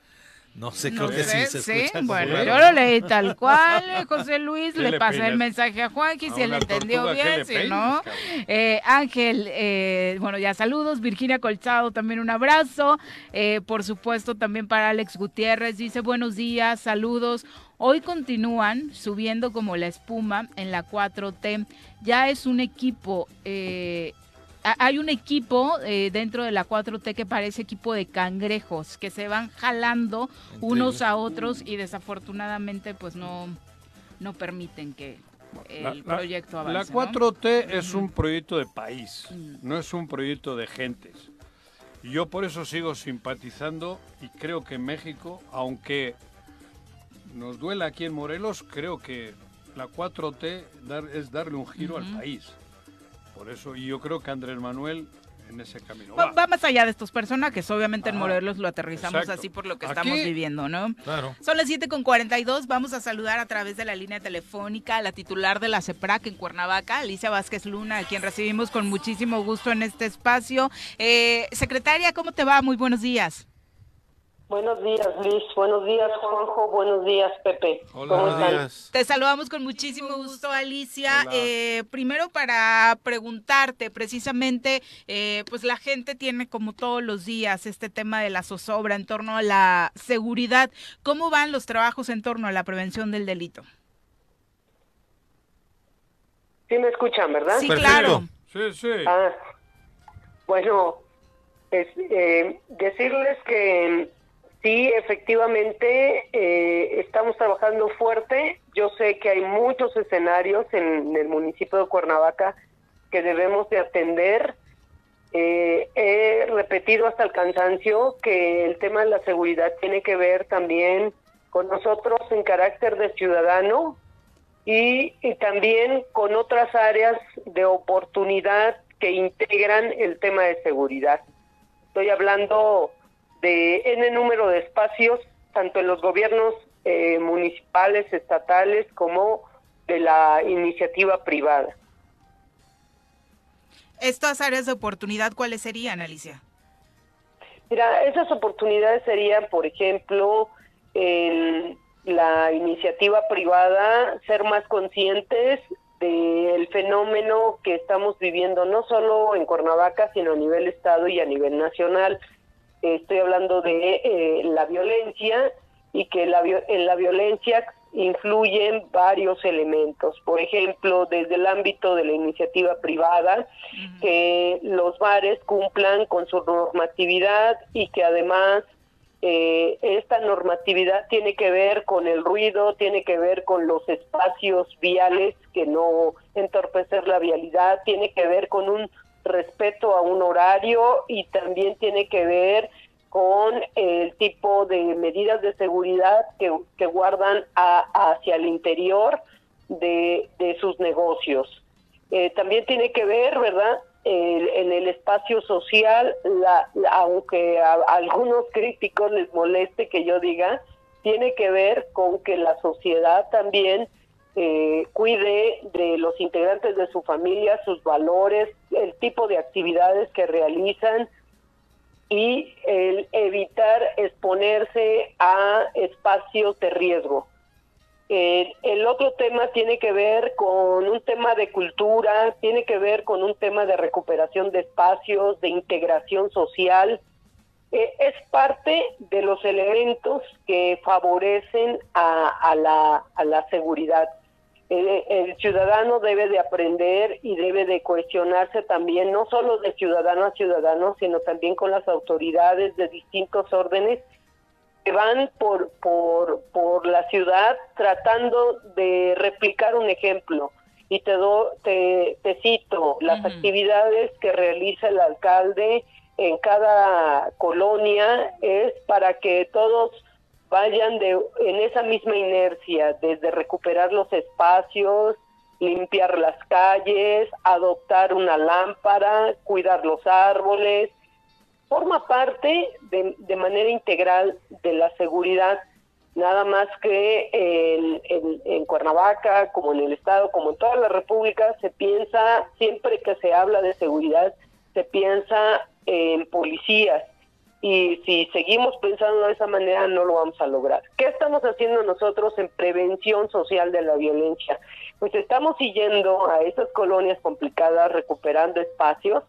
No sé, No creo que sé, sí se escucha. Bueno, Sí. yo lo leí tal cual, eh, José Luis, ¿Qué le le pasé el mensaje a Juanqui, si él entendió tortuga, ¿qué bien, si no. Eh, Ángel, eh, bueno, ya saludos. Virginia Colchado, también un abrazo. Eh, por supuesto, también para Alex Gutiérrez, dice buenos días, saludos. Hoy continúan subiendo como la espuma en la 4T. Ya es un equipo, eh, hay un equipo eh, dentro de la 4T que parece equipo de cangrejos, que se van jalando unos ellos. a otros y desafortunadamente pues no, no permiten que el La- proyecto avance. La ¿no? 4T es un proyecto de país, Mm. no es un proyecto de gentes. Y yo por eso sigo simpatizando y creo que México, aunque nos duela aquí en Morelos, creo que la 4T dar- es darle un giro al país. Por eso, y yo creo que Andrés Manuel en ese camino Va, va. va más allá de estos personajes, obviamente en. Morelos lo aterrizamos Exacto. así por lo que Aquí- estamos viviendo, ¿no? Claro. Son las 7 con 42, vamos a saludar a través de la línea telefónica a la titular de la CEPRAC en Cuernavaca, Alicia Vázquez Luna, a quien recibimos con muchísimo gusto en este espacio. Eh, secretaria, ¿cómo te va? Muy buenos días. Buenos días, Liz. Buenos días, Juanjo. Buenos días, Pepe. Hola. ¿Cómo Buenos están? días. Te saludamos con muchísimo gusto, Alicia. Hola. Eh, primero para preguntarte, precisamente, eh, pues la gente tiene como todos los días este tema de la zozobra en torno a la seguridad. ¿Cómo van los trabajos en torno a la prevención del delito? Sí me escuchan, ¿verdad? Sí, Perfecto. claro. Sí, sí. Ah, bueno, es, eh, decirles que sí, efectivamente, eh, estamos trabajando fuerte. Yo sé que hay muchos escenarios en, el municipio de Cuernavaca que debemos de atender. Eh, he repetido hasta el cansancio que el tema de la seguridad tiene que ver también con nosotros en carácter de ciudadano, y, y también con otras áreas de oportunidad que integran el tema de seguridad. Estoy hablando de N número de espacios, tanto en los gobiernos eh, municipales, estatales, como de la iniciativa privada. Estas áreas de oportunidad, ¿cuáles serían, Alicia? Mira, esas oportunidades serían, por ejemplo, en la iniciativa privada, ser más conscientes del fenómeno que estamos viviendo, no solo en Cuernavaca, sino a nivel estado y a nivel nacional. Estoy hablando de eh, la violencia y que la, en la violencia influyen varios elementos. Por ejemplo, desde el ámbito de la iniciativa privada, que los bares cumplan con su normatividad y que además eh, esta normatividad tiene que ver con el ruido, tiene que ver con los espacios viales, que no entorpecer la vialidad, tiene que ver con un respeto a un horario y también tiene que ver con el tipo de medidas de seguridad que, guardan a- hacia el interior de, sus negocios. Eh, también tiene que ver, ¿verdad? El- en el espacio social, la, aunque a algunos críticos les moleste que yo diga, tiene que ver con que la sociedad también eh, cuide de los integrantes de su familia, sus valores, el tipo de actividades que realizan y el evitar exponerse a espacios de riesgo. Eh, el otro tema tiene que ver con un tema de cultura, tiene que ver con un tema de recuperación de espacios, de integración social eh, es parte de los elementos que favorecen a, la seguridad. El, el ciudadano debe de aprender y debe de cuestionarse también, no solo de ciudadano a ciudadano, sino también con las autoridades de distintos órdenes que van por, por, por la ciudad tratando de replicar un ejemplo. Y te, do, te, te cito las actividades que realiza el alcalde en cada colonia es para que todos vayan de, en esa misma inercia, desde recuperar los espacios, limpiar las calles, adoptar una lámpara, cuidar los árboles, forma parte de, de manera integral de la seguridad, nada más que en, en, en Cuernavaca, como en el Estado, como en toda la República, se piensa, siempre que se habla de seguridad, se piensa en policías. Y si seguimos pensando de esa manera, no lo vamos a lograr. ¿Qué estamos haciendo nosotros en prevención social de la violencia? Pues estamos siguiendo a esas colonias complicadas, recuperando espacios,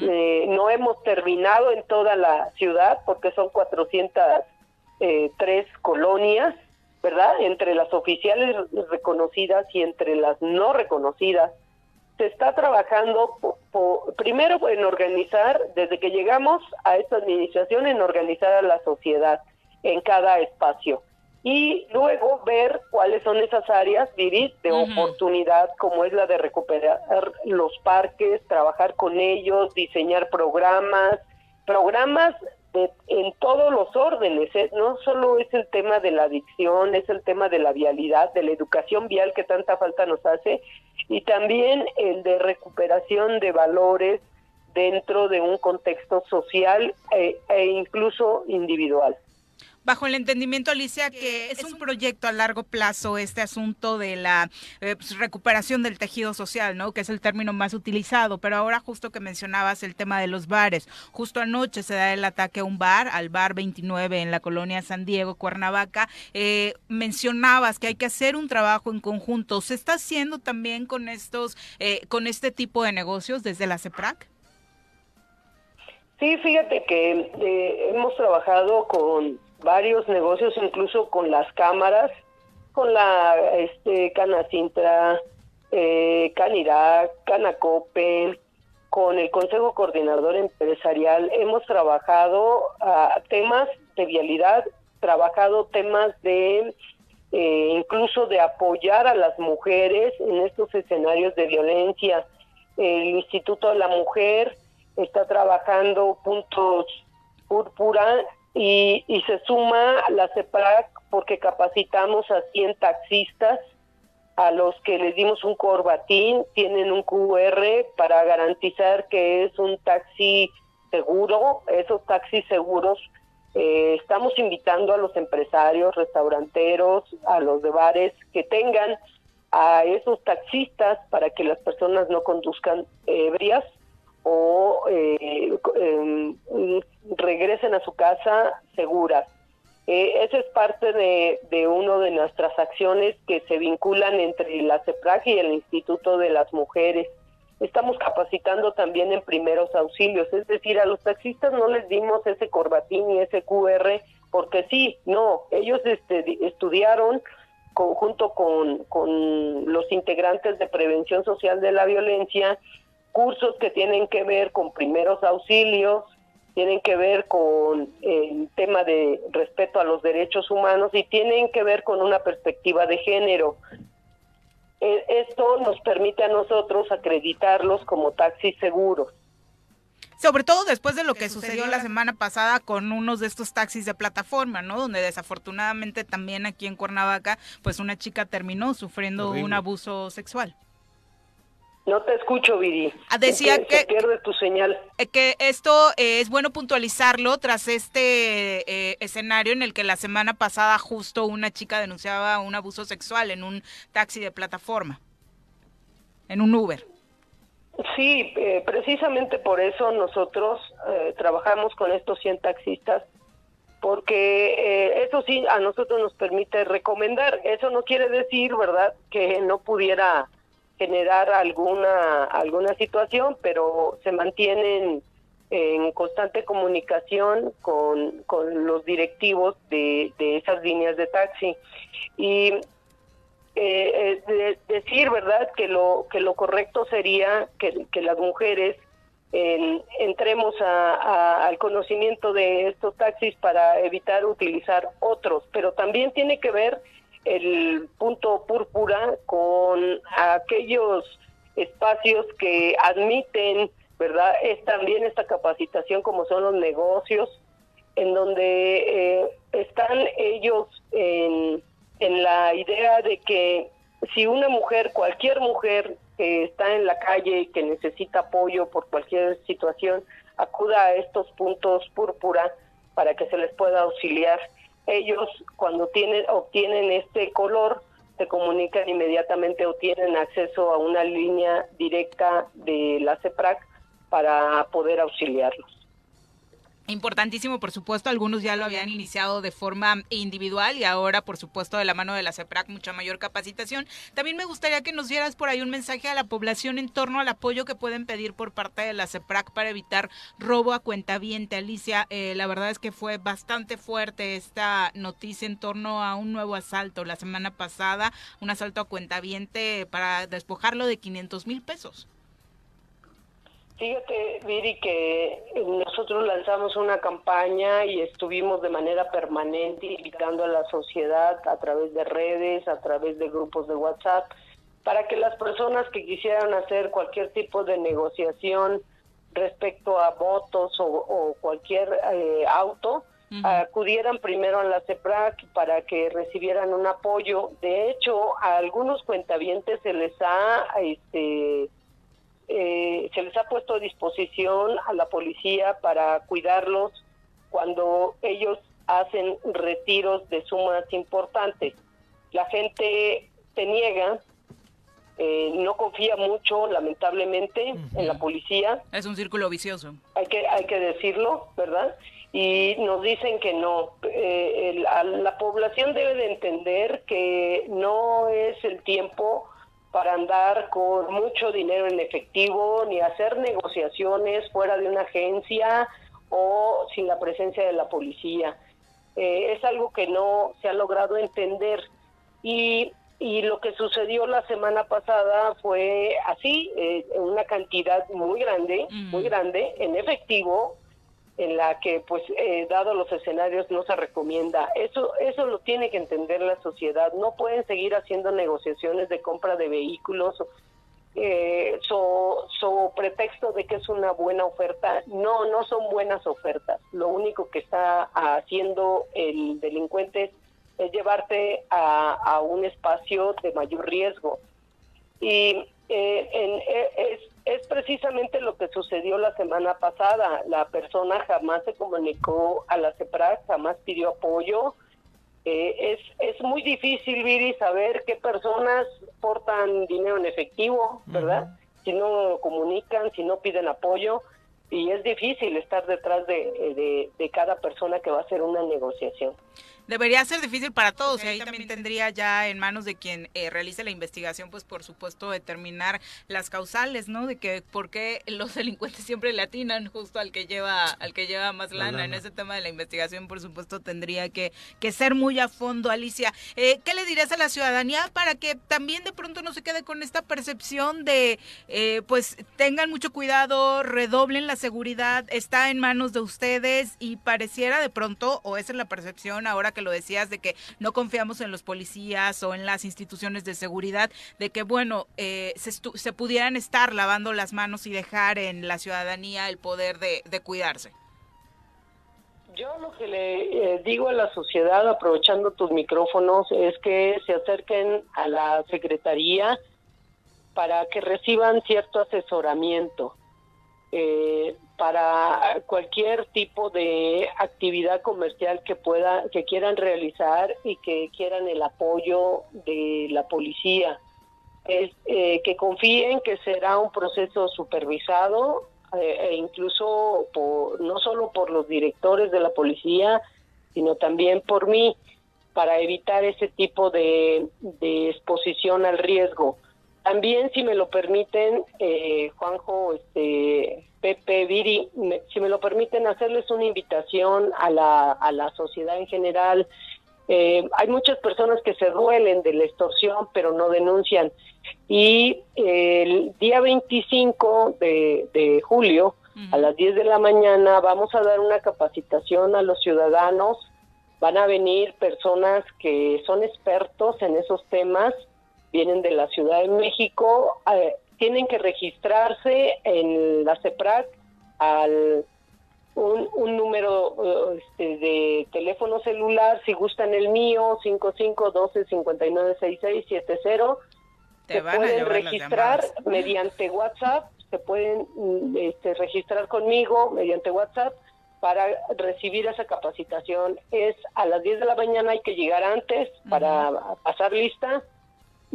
eh, no hemos terminado en toda la ciudad porque son 403 colonias, ¿verdad? Entre las oficiales reconocidas y entre las no reconocidas. Se está trabajando po- po- primero en organizar, desde que llegamos a esta administración, en organizar a la sociedad en cada espacio. Y luego ver cuáles son esas áreas, de oportunidad, como es la de recuperar los parques, trabajar con ellos, diseñar programas, programas de, en todos los órdenes. ¿eh? No solo es el tema de la adicción, es el tema de la vialidad, de la educación vial que tanta falta nos hace, y también el de recuperación de valores dentro de un contexto social eh, e incluso individual. Bajo el entendimiento, Alicia, que es un proyecto a largo plazo este asunto de la eh, pues, recuperación del tejido social, ¿no? Que es el término más utilizado. Pero ahora justo que mencionabas el tema de los bares, justo anoche se da el ataque a un bar, al bar 29 en la colonia San Diego, Cuernavaca. Eh, mencionabas que hay que hacer un trabajo en conjunto. ¿Se está haciendo también con estos, eh, con este tipo de negocios desde la CEPRAC? Sí, fíjate que eh, hemos trabajado con varios negocios, incluso con las cámaras, con la este, Canacintra, eh, Canirac, Canacope, con el Consejo Coordinador Empresarial. Hemos trabajado ah, temas de vialidad, trabajado temas de eh, incluso de apoyar a las mujeres en estos escenarios de violencia. El Instituto de la Mujer está trabajando puntos púrpura y, y se suma la CEPRAC porque capacitamos a 100 taxistas a los que les dimos un corbatín, tienen un QR para garantizar que es un taxi seguro, esos taxis seguros. Eh, estamos invitando a los empresarios, restauranteros, a los de bares que tengan a esos taxistas para que las personas no conduzcan ebrias o eh, eh, regresen a su casa seguras. Eh, esa es parte de, de una de nuestras acciones que se vinculan entre la CEPRAG y el Instituto de las Mujeres. Estamos capacitando también en primeros auxilios, es decir, a los taxistas no les dimos ese corbatín y ese QR porque sí, no, ellos este, estudiaron conjunto con, con los integrantes de prevención social de la violencia cursos que tienen que ver con primeros auxilios, tienen que ver con el tema de respeto a los derechos humanos y tienen que ver con una perspectiva de género. Eh, Esto nos permite a nosotros acreditarlos como taxis seguros. Sobre todo después de lo que sucedió la semana pasada con unos de estos taxis de plataforma, ¿no? Donde desafortunadamente también aquí en Cuernavaca, pues una chica terminó sufriendo Horrible. un abuso sexual. No te escucho, Viri. Ah, decía que- Se pierde tu señal. Eh, que esto eh, es bueno puntualizarlo tras este eh, escenario en el que la semana pasada justo una chica denunciaba un abuso sexual en un taxi de plataforma, en un Uber. Sí, eh, precisamente por eso nosotros eh, trabajamos con estos 100 taxistas, porque eh, eso sí a nosotros nos permite recomendar. Eso no quiere decir, ¿verdad?, que no pudiera generar alguna alguna situación, pero se mantienen en constante comunicación con, con los directivos de, de esas líneas de taxi. Y eh, eh, decir, ¿verdad?, que lo, que lo correcto sería que, que las mujeres en- entremos a- a- al conocimiento de estos taxis para evitar utilizar otros, pero también tiene que ver el punto púrpura con aquellos espacios que admiten, ¿verdad? Es también esta capacitación como son los negocios, en donde eh, están ellos en, en la idea de que si una mujer, cualquier mujer que está en la calle y que necesita apoyo por cualquier situación, acuda a estos puntos púrpura para que se les pueda auxiliar. Ellos cuando tienen, obtienen este color, se comunican inmediatamente o tienen acceso a una línea directa de la CEPRAC para poder auxiliarlos. Importantísimo, por supuesto, algunos ya lo habían iniciado de forma individual y ahora, por supuesto, de la mano de la CEPRAC, mucha mayor capacitación. También me gustaría que nos dieras por ahí un mensaje a la población en torno al apoyo que pueden pedir por parte de la CEPRAC para evitar robo a cuentaviente. Alicia, eh, la verdad es que fue bastante fuerte esta noticia en torno a un nuevo asalto la semana pasada, un asalto a cuentaviente para despojarlo de 500 mil pesos. Fíjate, Viri, que nosotros lanzamos una campaña y estuvimos de manera permanente invitando a la sociedad a través de redes, a través de grupos de WhatsApp, para que las personas que quisieran hacer cualquier tipo de negociación respecto a votos o, o cualquier eh, auto, acudieran primero a la CEPRAC para que recibieran un apoyo. De hecho, a algunos cuentavientes se les ha este, eh, se les ha puesto a disposición a la policía para cuidarlos cuando ellos hacen retiros de sumas importantes. La gente se niega, eh, no confía mucho, lamentablemente, en la policía Es un círculo vicioso. hay que hay que decirlo, ¿verdad? Y nos dicen que no. Eh, el- a la población debe de entender que no es el tiempo para andar con mucho dinero en efectivo ni hacer negociaciones fuera de una agencia o sin la presencia de la policía. Eh, es algo que no se ha logrado entender y, y lo que sucedió la semana pasada fue así, eh, una cantidad muy grande, muy grande en efectivo, en la que pues eh, dado los escenarios no se recomienda. Eso eso lo tiene que entender la sociedad. No pueden seguir haciendo negociaciones de compra de vehículos eh, so, pretexto de que es una buena oferta. No, no son buenas ofertas. Lo único que está haciendo el delincuente es, llevarte a, a un espacio de mayor riesgo. Y eh, en- eh, es, es precisamente lo que sucedió la semana pasada. La persona jamás se comunicó a la CEPRAC, jamás pidió apoyo. Eh, es, es muy difícil, Viri, saber qué personas portan dinero en efectivo, ¿verdad? Si no comunican, si no piden apoyo. Y es difícil estar detrás de, de, de cada persona que va a hacer una negociación. Debería ser difícil para todos y ahí también tendría ya en manos de quien eh, realice la investigación, pues por supuesto determinar las causales, ¿no? De que por qué los delincuentes siempre le atinan justo al que lleva al que lleva más La lana. En ese tema de la investigación, por supuesto, tendría que, que ser muy a fondo, Alicia. Eh, ¿Qué le dirías a la ciudadanía para que también de pronto no se quede con esta percepción de, eh, pues tengan mucho cuidado, redoblen la seguridad, está en manos de ustedes y pareciera de pronto, o esa es la percepción ahora que lo decías, de que no confiamos en los policías o en las instituciones de seguridad, de que, bueno, eh, se, se pudieran estar lavando las manos y dejar en la ciudadanía el poder de, de cuidarse. Yo lo que le eh, digo a la sociedad, aprovechando tus micrófonos, es que se acerquen a la Secretaría para que reciban cierto asesoramiento eh, para cualquier tipo de actividad comercial que pueda que quieran realizar y que quieran el apoyo de la policía eh, que confíen que será un proceso supervisado eh, e incluso no solo por los directores de la policía, sino también por mí, para evitar ese tipo de exposición al riesgo. También, si me lo permiten, eh, Juanjo, este, Pepe, Viri, me- si me lo permiten, hacerles una invitación a la, a la sociedad en general. Eh, hay muchas personas que se duelen de la extorsión, pero no denuncian. Y eh, el día 25 de, de julio, a las 10 de la mañana, vamos a dar una capacitación a los ciudadanos. Van a venir personas que son expertos en esos temas vienen de la Ciudad de México, eh, tienen que registrarse en la CEPRAC al un, un número eh, este, de teléfono celular, si gustan el mío, 5512-596670. Te Se pueden registrar mediante WhatsApp, se pueden mm, este, registrar conmigo mediante WhatsApp para recibir esa capacitación. Es a las 10 de la mañana, hay que llegar antes para pasar lista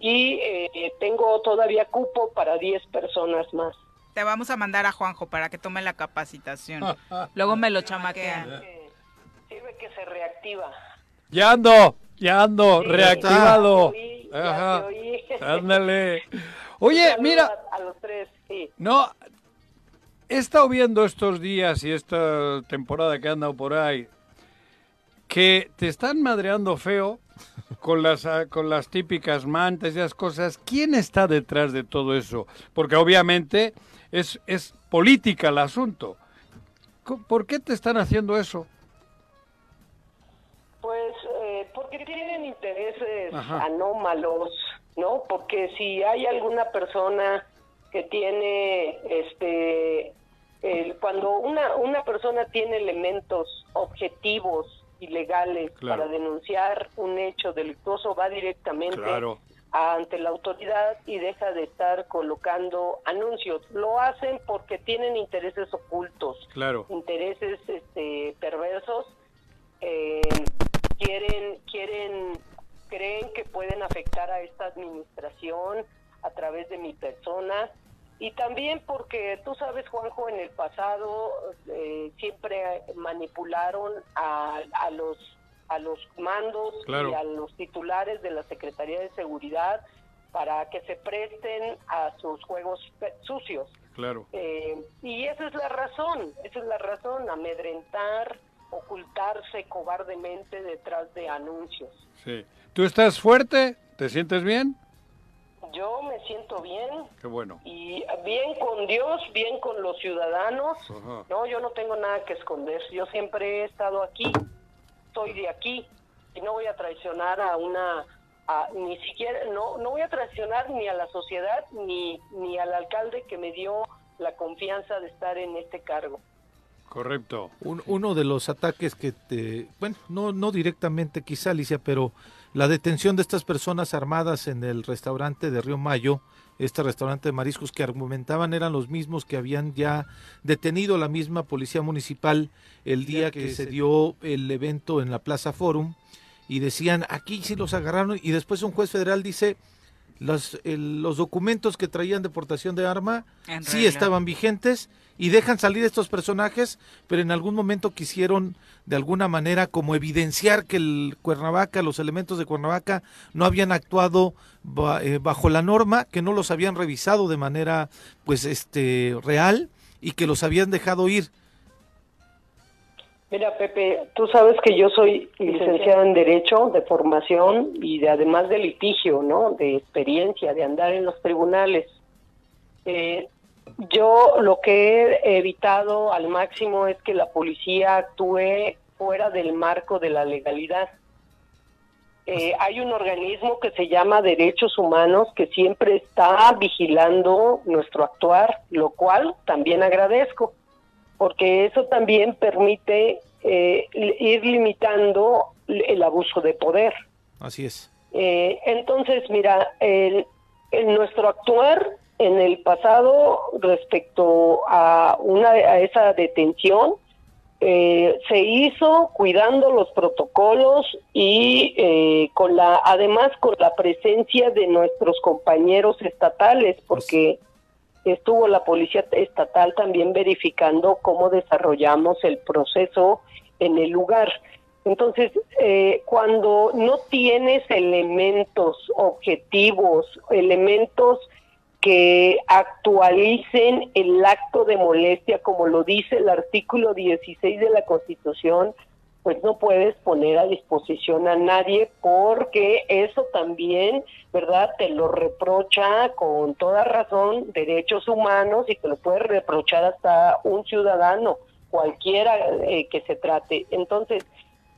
y eh, tengo todavía cupo para 10 personas más. Te vamos a mandar a Juanjo para que tome la capacitación. Luego me lo chamaquean. Sirve que se reactiva. Ya ando, ya ando, Sí, reactivado. ya te oí, ya te oí. Ándale. Oye, mira, A, a los tres, sí. no, he estado viendo estos días y esta temporada que he andado por ahí, que te están madreando feo con las, ah, con las típicas mantas y esas cosas. ¿Quién está detrás de todo eso? Porque obviamente es, es política el asunto. ¿Por qué te están haciendo eso? Pues eh, porque tienen intereses Ajá. anómalos, ¿no? Porque si hay alguna persona que tiene, este, el- cuando una, una persona tiene elementos objetivos y legales Claro. para denunciar un hecho delictuoso, va directamente Claro. ante la autoridad y deja de estar colocando anuncios. Lo hacen porque tienen intereses ocultos Claro. intereses este, perversos eh, quieren quieren creen que pueden afectar a esta administración a través de mi persona y también porque tú sabes Juanjo en el pasado eh, siempre manipularon a, a los a los mandos Claro. y a los titulares de la Secretaría de Seguridad para que se presten a sus juegos sucios. Claro. Eh, y esa es la razón, esa es la razón, amedrentar, ocultarse cobardemente detrás de anuncios. Sí. ¿Tú estás fuerte? ¿Te sientes bien? Yo me siento bien Qué bueno. y bien con Dios, bien con los ciudadanos. Ajá. No, yo no tengo nada que esconder. Yo siempre he estado aquí, soy de aquí y no voy a traicionar a una, a- ni siquiera, no, no voy a traicionar ni a la sociedad ni ni al alcalde que me dio la confianza de estar en este cargo. Correcto. Un- uno de los ataques que te, bueno, no, no directamente quizá Alicia, pero la detención de estas personas armadas en el restaurante de Río Mayo, este restaurante de mariscos que argumentaban eran los mismos que habían ya detenido la misma policía municipal el día que se dio el evento en la Plaza Forum y decían aquí sí los agarraron y después un juez federal dice los, el- los documentos que traían de portación de arma En sí regla. estaban vigentes y dejan salir estos personajes, pero en algún momento quisieron de alguna manera como evidenciar que el Cuernavaca, los elementos de Cuernavaca no habían actuado eh, bajo la norma, que no los habían revisado de manera pues este real y que los habían dejado ir. Mira, Pepe, tú sabes que yo soy licenciada en Derecho de formación y de, además de litigio, ¿no? De experiencia, de andar en los tribunales. Eh, yo lo que he evitado al máximo es que la policía actúe fuera del marco de la legalidad. Eh, hay un organismo que se llama Derechos Humanos que siempre está vigilando nuestro actuar, lo cual también agradezco porque eso también permite eh, ir limitando el abuso de poder. Así es. Eh, entonces, mira, el, el nuestro actuar en el pasado respecto a una a esa detención eh, se hizo cuidando los protocolos y eh, con la además con la presencia de nuestros compañeros estatales porque estuvo la policía estatal también verificando cómo desarrollamos el proceso en el lugar. Entonces, eh, cuando no tienes elementos objetivos, elementos que actualicen el acto de molestia como lo dice el artículo 16 de la Constitución, pues no puedes poner a disposición a nadie porque eso también, ¿verdad? Te lo reprocha con toda razón derechos humanos y te lo puede reprochar hasta un ciudadano, cualquiera eh, que se trate. Entonces,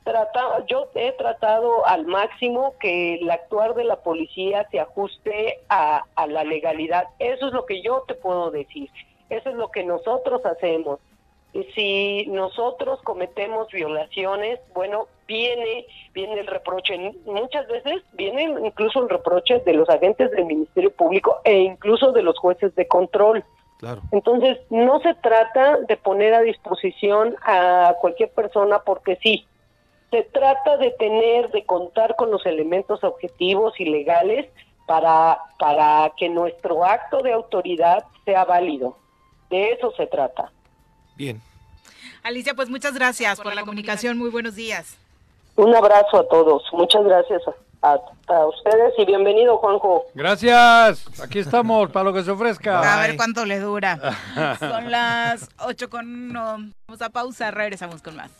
trata, yo he tratado al máximo que el actuar de la policía se ajuste a, a la legalidad. Eso es lo que yo te puedo decir. Eso es lo que nosotros hacemos si nosotros cometemos violaciones, bueno, viene viene el reproche, muchas veces viene incluso el reproche de los agentes del Ministerio Público e incluso de los jueces de control. Claro. Entonces, no se trata de poner a disposición a cualquier persona porque sí. Se trata de tener, de contar con los elementos objetivos y legales para, para que nuestro acto de autoridad sea válido. De eso se trata. Bien. Alicia, pues muchas gracias por, la comunicación. Muy buenos días. Un abrazo a todos. Muchas gracias a, a ustedes y bienvenido, Juanjo. Gracias. Aquí estamos para lo que se ofrezca. A ver cuánto le dura. Son las 8 con... No, vamos a pausa, regresamos con más.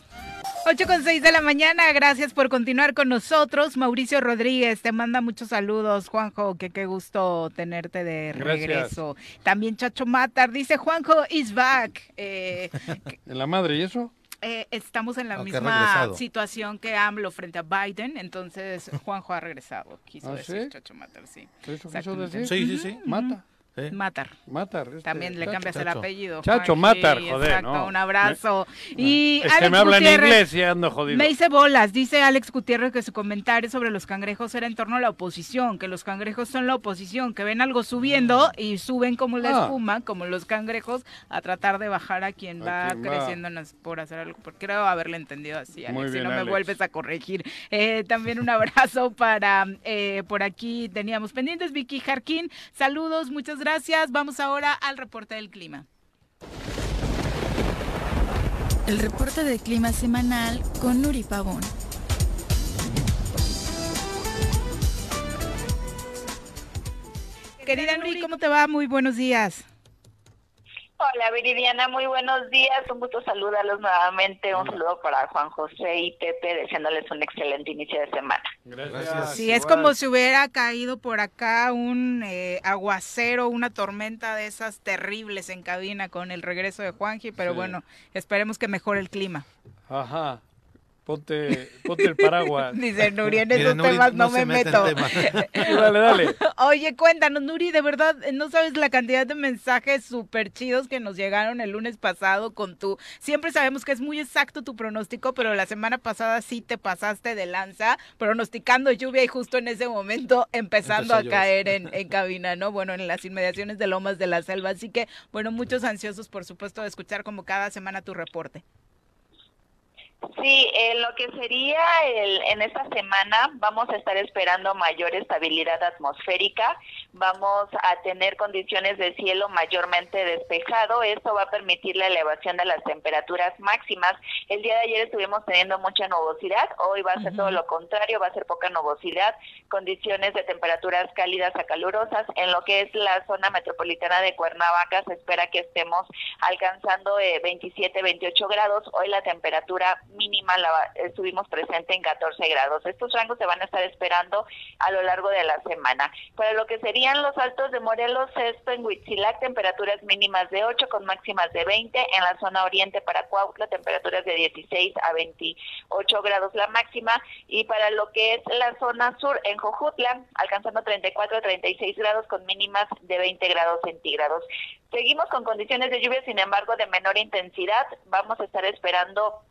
8 con 6 de la mañana, gracias por continuar con nosotros. Mauricio Rodríguez te manda muchos saludos, Juanjo, que qué gusto tenerte de Gracias. regreso. También Chacho Matar dice, Juanjo is back. Eh, ¿En la madre y eso? eh, estamos en la Aunque misma situación que AMLO frente a Biden, entonces Juanjo ha regresado, quiso ¿Ah, decir sí? Chacho Matar, sí. ¿Eso quiso Exactamente. decir? Sí, sí, sí. Mata. ¿Eh? Matar. Matar. este, También le Chacho. cambias el apellido. Chacho Matar, joder, Exacto, ¿no? un abrazo. Y Es que Alex me habla en inglés y ando jodido. Me hice bolas, dice Alex Gutiérrez que su comentario sobre los cangrejos era en torno a la oposición, que los cangrejos son la oposición, que ven algo subiendo y suben como la Ah. espuma, como los cangrejos, a tratar de bajar a quien A va quien creciendo por hacer algo. Porque creo haberle entendido así, Alex, Muy si no me vuelves a corregir. Eh, también un abrazo para, eh, por aquí teníamos pendientes, Vicky Jarquín, saludos, muchas gracias. Vamos ahora al reporte del clima. El reporte de clima semanal con Nuri Pavón. Querida Nuri, ¿cómo te va? Muy buenos días. Hola Viridiana, muy buenos días, un gusto saludarlos nuevamente, un saludo para Juan José y Pepe, deseándoles un excelente inicio de semana. Gracias. Sí, es como si hubiera caído por acá un eh, aguacero, una tormenta de esas terribles en cabina con el regreso de Juanji, pero Sí. bueno, esperemos que mejore el clima. Ajá. Ponte, ponte el paraguas. Dice Nuri, en esos Nuri, temas no, no me meto. dale, dale. Oye, cuéntanos, Nuri, de verdad, no sabes la cantidad de mensajes súper chidos que nos llegaron el lunes pasado con tu... Siempre sabemos que es muy exacto tu pronóstico, pero la semana pasada sí te pasaste de lanza, pronosticando lluvia y justo en ese momento empezando Empezó a caer en, en cabina, ¿no? Bueno, en las inmediaciones de Lomas de la Selva. Así que, bueno, muchos ansiosos, por supuesto, de escuchar como cada semana tu reporte. Sí, lo que sería el, en esta semana vamos a estar esperando mayor estabilidad atmosférica, vamos a tener condiciones de cielo mayormente despejado, esto va a permitir la elevación de las temperaturas máximas. El día de ayer estuvimos teniendo mucha nubosidad, hoy va a ser todo lo contrario, va a ser poca nubosidad, condiciones de temperaturas cálidas a calurosas. En lo que es la zona metropolitana de Cuernavaca se espera que estemos alcanzando eh, 27, 28 grados. Hoy la temperatura mínima la estuvimos presente en 14 grados. Estos rangos se van a estar esperando a lo largo de la semana. Para lo que serían los altos de Morelos, esto en Huitzilac, temperaturas mínimas de 8 con máximas de 20. En la zona oriente para Cuautla, temperaturas de 16 a 28 grados la máxima. Y para lo que es la zona sur, en Jojutla, alcanzando 34 a 36 grados con mínimas de 20 grados centígrados. Seguimos con condiciones de lluvia, sin embargo, de menor intensidad. Vamos a estar esperando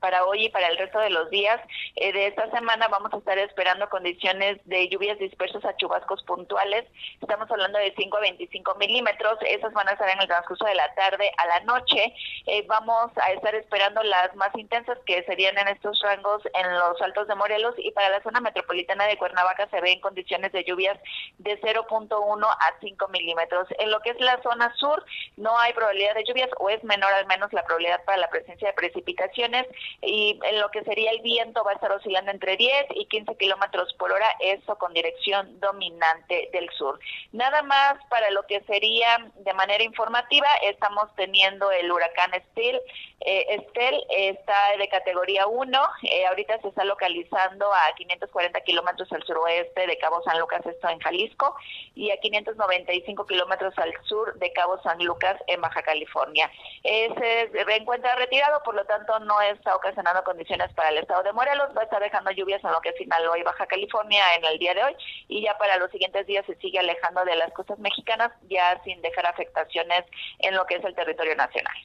para hoy y para el resto de los días eh, de esta semana vamos a estar esperando condiciones de lluvias dispersas a chubascos puntuales. Estamos hablando de 5 a 25 milímetros. Esas van a estar en el transcurso de la tarde a la noche. Eh, vamos a estar esperando las más intensas que serían en estos rangos en los altos de Morelos y para la zona metropolitana de Cuernavaca se ven condiciones de lluvias de 0.1 a 5 milímetros. En lo que es la zona sur no hay probabilidad de lluvias o es menor al menos la probabilidad para la presencia de precipitaciones. Y en lo que sería el viento va a estar oscilando entre 10 y 15 kilómetros por hora, eso con dirección dominante del sur. Nada más para lo que sería de manera informativa, estamos teniendo el huracán Estel, eh, Estel está de categoría 1, eh, ahorita se está localizando a 540 kilómetros al suroeste de Cabo San Lucas, esto en Jalisco, y a 595 kilómetros al sur de Cabo San Lucas en Baja California. Eh, se encuentra retirado, por lo tanto no está ocasionando condiciones para el estado de Morelos, va a estar dejando lluvias en lo que final hoy Baja California en el día de hoy y ya para los siguientes días se sigue alejando de las costas mexicanas ya sin dejar afectaciones en lo que es el territorio nacional.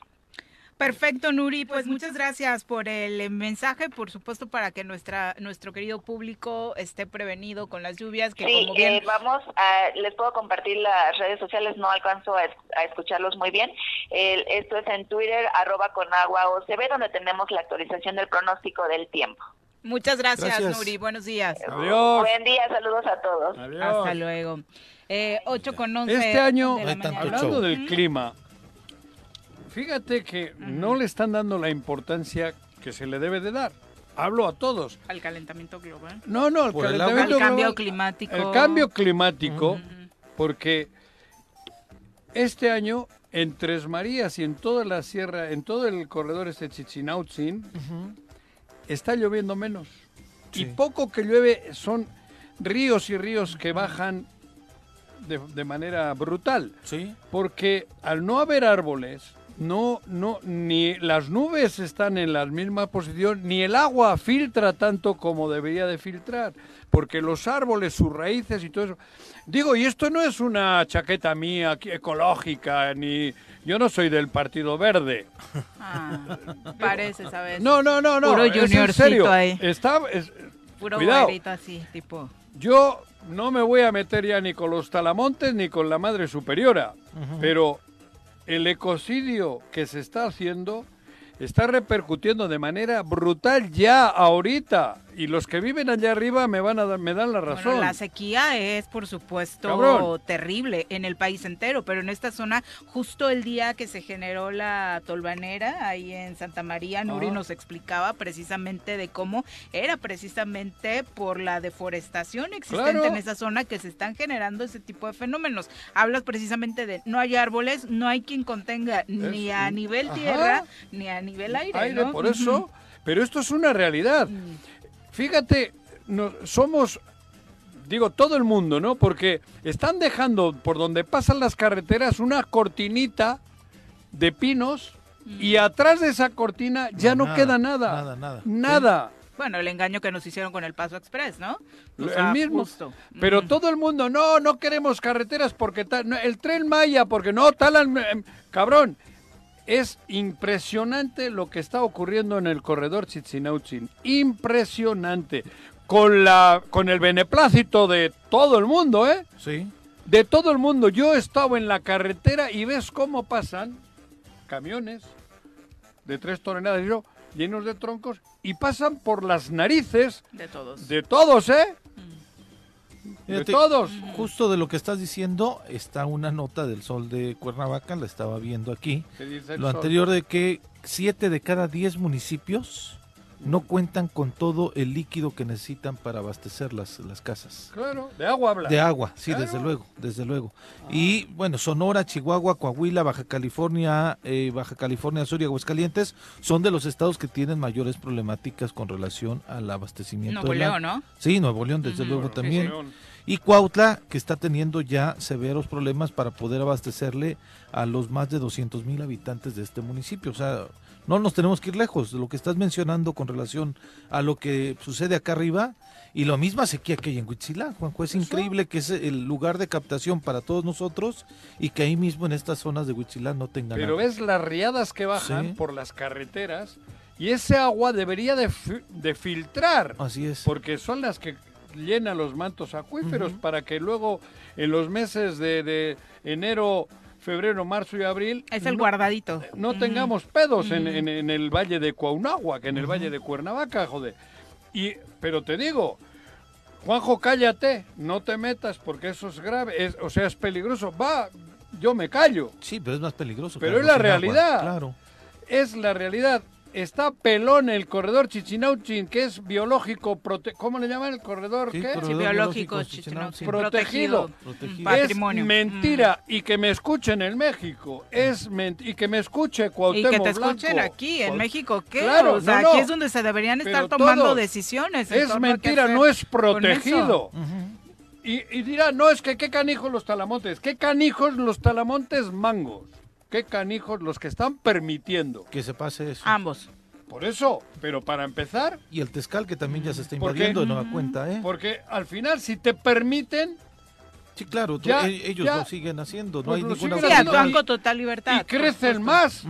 Perfecto, Nuri. Pues muchas gracias por el mensaje, por supuesto, para que nuestra nuestro querido público esté prevenido con las lluvias. Que sí, como bien... eh, vamos, a, les puedo compartir las redes sociales, no alcanzo a, a escucharlos muy bien. El- esto es en Twitter, arroba con agua OCB, donde tenemos la actualización del pronóstico del tiempo. Muchas gracias, Gracias. Nuri. Buenos días. Adiós. Buen día, saludos a todos. Adiós. Hasta luego. Eh, 8 con 11 Este año, de la mañana. hablando del clima, fíjate que no le están dando la importancia que se le debe de dar. Hablo a todos. Al calentamiento global. No, no, el Por el calentamiento Al cambio global- climático. El cambio climático, porque este año en Tres Marías y en toda la sierra, en todo el corredor este Chichinautzin, está lloviendo menos. Y poco que llueve son ríos y ríos que bajan de, de manera brutal. Sí. Porque al no haber árboles, no, no, ni las nubes están en la misma posición, ni el agua filtra tanto como debería de filtrar, porque los árboles, sus raíces y todo eso. Digo, y esto no es una chaqueta mía ecológica, ni yo no soy del Partido Verde. Ah, parece, ¿sabes? No, no, no, no. Puro es en juniorcito serio. ahí. Está, es- Puro cuidado. así, tipo. Yo no me voy a meter ya ni con los talamontes ni con la madre superiora, pero el ecocidio que se está haciendo está repercutiendo de manera brutal ya ahorita y los que viven allá arriba me van a dar- me dan la razón. Bueno, la sequía es, por supuesto, Cabrón. terrible en el país entero, pero en esta zona, justo el día que se generó la tolvanera, ahí en Santa María, Nuri Ah. nos explicaba precisamente de cómo era precisamente por la deforestación existente Claro. en esa zona que se están generando ese tipo de fenómenos. Hablas precisamente de no hay árboles, no hay quien contenga ni a nivel Ajá. tierra ni a nivel aire. aire, ¿no? por eso, pero esto es una realidad. Fíjate, no- somos, digo, todo el mundo, ¿no? Porque están dejando por donde pasan las carreteras una cortinita de pinos y atrás de esa cortina ya no, nada, queda nada. nada, nada. Nada. Bueno, el engaño que nos hicieron con el Paso Express, ¿no? O El mismo. justo. Pero Ujú. todo el mundo, no, no queremos carreteras porque tal, no, el tren Maya, porque no, talan, em, cabrón. Es impresionante lo que está ocurriendo en el corredor Chichinautzin. Impresionante. Con, la, con el beneplácito de todo el mundo, ¿eh? Sí. De todo el mundo. Yo he estado en la carretera y ves cómo pasan camiones de tres toneladas y yo, llenos de troncos y pasan por las narices De todos. de todos, ¿eh? De todos. Justo de lo que estás diciendo está una nota del Sol de Cuernavaca, la estaba viendo aquí. ¿Qué dice el Lo anterior de que siete de cada diez municipios no cuentan con todo el líquido que necesitan para abastecer las, las casas. Claro, de agua habla. De agua, sí, Claro. desde luego, desde luego. Y bueno, Sonora, Chihuahua, Coahuila, Baja California, eh, Baja California Sur y Aguascalientes son de los estados que tienen mayores problemáticas con relación al abastecimiento. Nuevo. León, ¿no? Sí, Nuevo León, desde luego también. León. Y Cuautla, que está teniendo ya severos problemas para poder abastecerle a los más de 200 mil habitantes de este municipio. O sea, no nos tenemos que ir lejos de lo que estás mencionando con relación a lo que sucede acá arriba. Y lo misma sequía que hay en Huitzilá, Juanjo. Es increíble que es el lugar de captación para todos nosotros y que ahí mismo en estas zonas de Huitzilá no tengan Pero ves las riadas que bajan Sí. por las carreteras y ese agua debería de, fi- de filtrar, Así es. porque son las que llenan los mantos acuíferos para que luego en los meses de, de enero, febrero, marzo y abril Es el no- guardadito. no tengamos pedos en, en- en el valle de Cuauhnagua, que en el valle de Cuernavaca, joder. Y, pero te digo, Juanjo, cállate, no te metas porque eso es grave, es- o sea, es peligroso. Va, yo me callo, Sí, pero es más peligroso. Pero es la agua, realidad. Claro. es la realidad. Está pelón el corredor Chichinauchin, que es biológico, prote- ¿cómo le llaman el corredor? Sí, ¿Qué? corredor Sí, biológico, biológico. Protegido. Protegido. Pa- Es Patrimonio. mentira y que me escuchen en México. Es y que me escuche Y Cuauhtémoc que te escuchen Blanco. aquí, en México, ¿qué? Claro, o sea, no, no. aquí es donde se deberían estar tomando todos. decisiones. Es mentira, no es protegido. Y, y dirá, no, es que qué canijos los talamontes. ¿Qué canijos los talamontes mangos? ¿Qué canijos los que están permitiendo? Que se pase eso. Ambos. Por eso, pero para empezar, Y el Tezcal que también ya se está invadiendo de nueva cuenta, ¿eh? porque al final si te permiten Sí, claro, tú- Ya, e- ellos ya. lo siguen haciendo, no Pues hay ninguna Sí, actúan con total libertad. y crecen más,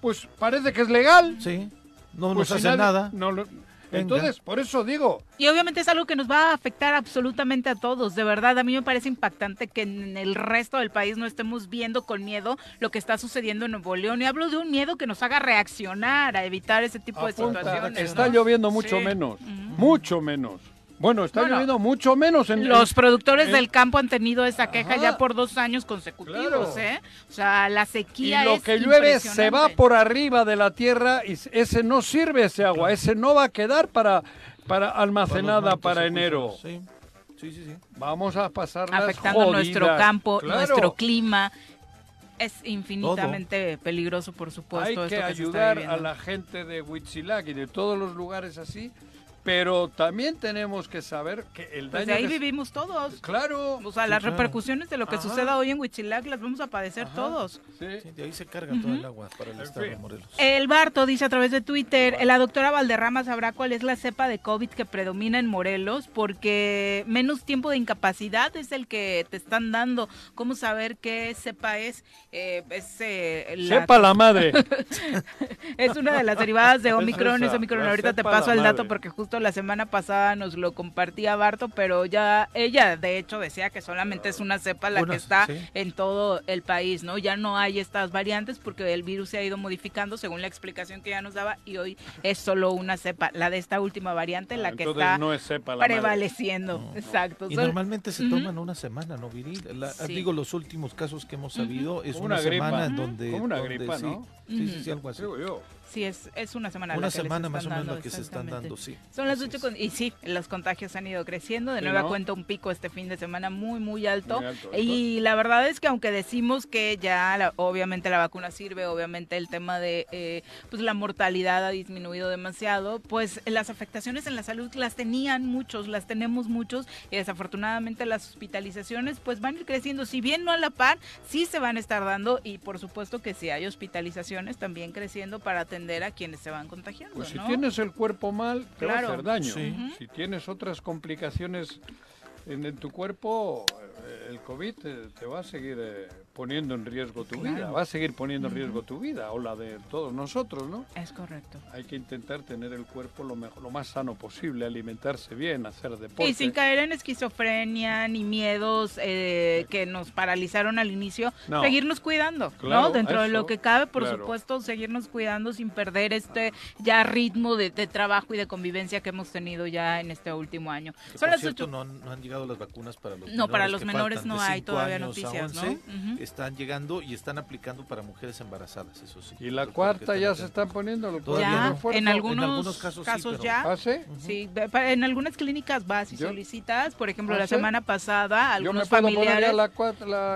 pues parece que es legal. Sí, no Pues nos si hacen nadie- nada. no lo- entonces, por eso digo, Y obviamente es algo que nos va a afectar absolutamente a todos. De verdad, a mí me parece impactante que en el resto del país no estemos viendo con miedo lo que está sucediendo en Nuevo León. Y hablo de un miedo que nos haga reaccionar a evitar ese tipo de situaciones. está ¿no? lloviendo mucho Sí. menos, mucho menos. Bueno, está Bueno, lloviendo mucho menos en Los productores en- del campo han tenido esa queja Ajá. ya por dos años consecutivos, Claro. ¿eh? O sea, la y sequía lo es que llueve se va por arriba de la tierra y ese no sirve ese agua, ese no va a quedar para para almacenada para enero. Sí, sí, sí. sí. Vamos a pasar afectando nuestro campo, Claro. nuestro clima. Es infinitamente peligroso, por supuesto. Hay esto que se está ayudar a la gente de Huitzilac y de todos los lugares así, pero también tenemos que saber que el Pues daño de ahí que- vivimos todos. Claro. O sea, Sí, las claro. repercusiones de lo que Ajá. suceda hoy en Huichilac las vamos a padecer Ajá. todos. Sí. Sí, de ahí se carga todo el agua para el estado de. Morelos. El Barto dice a través de Twitter, la doctora Valderrama sabrá cuál es la cepa de COVID que predomina en Morelos, porque menos tiempo de incapacidad es el que te están dando. ¿Cómo saber qué cepa es? Eh, es, eh, la- Sepa la madre. es una de las derivadas de Es Omicron, es esa, Omicron. Ahorita te cepa paso el dato porque justo la semana pasada nos lo compartía Barto, pero ya ella de hecho decía que solamente es una cepa la Una, que está sí. en todo el país, ¿no? Ya no hay estas variantes porque el virus se ha ido modificando según la explicación que ya nos daba y hoy es solo una cepa, la de esta última variante, la que está no es sepa la madre. prevaleciendo. Exacto. Y normalmente se toman una semana, ¿no, Viril? La- Sí. Digo, los últimos casos que hemos sabido es una, una gripa. semana en Ujú. donde... Como una donde gripa, sí, ¿no? Sí, sí, sí, algo así. Digo yo. Sí, es, es una semana. la Una les semana más o menos que se están dando, sí. Son las ocho con- y sí, los contagios han ido creciendo. De Sí, nueva ¿no? cuenta un pico este fin de semana muy, muy alto. Muy alto, y la verdad es que aunque decimos que ya la- obviamente la vacuna sirve, obviamente el tema de eh, pues la mortalidad ha disminuido demasiado, pues las afectaciones en la salud las tenían muchos, las tenemos muchos y desafortunadamente las hospitalizaciones pues van a ir creciendo. Si bien no a la par, sí se van a estar dando y por supuesto que si hay hospitalizaciones también creciendo para atender a quienes se van contagiando. Pues si ¿no? tienes el cuerpo mal, te va a Claro. hacer daño. Sí. Si tienes otras complicaciones en, en tu cuerpo, eh, el COVID te, te va a seguir eh, poniendo en riesgo tu Claro. vida, va a seguir poniendo en riesgo tu vida o la de todos nosotros, ¿no? Es correcto. Hay que intentar tener el cuerpo lo mejor, lo más sano posible, alimentarse bien, hacer deporte. Y sin caer en esquizofrenia ni miedos eh, que nos paralizaron al inicio, No. seguirnos cuidando, Claro, ¿no? Dentro de lo que cabe, por claro. supuesto, seguirnos cuidando sin perder este ya ritmo de, de trabajo y de convivencia que hemos tenido ya en este último año. Que, Son por las cierto, ocho. no, han- no han llegado las vacunas para los No, menores. para los menores faltan no hay todavía noticias, ¿no? 11, Ujú. Están llegando y están aplicando para mujeres embarazadas, eso sí. Y la cuarta están ya se están poniendo Todavía Ya, no. refuerzos. en algunos, algunos casos casos, sí, pero- ya. ¿Ah, sí? En algunas clínicas vas y Yo- solicitas, por ejemplo, ¿Ah, la sí? semana pasada, Yo me algunos puedo poner familiares ya la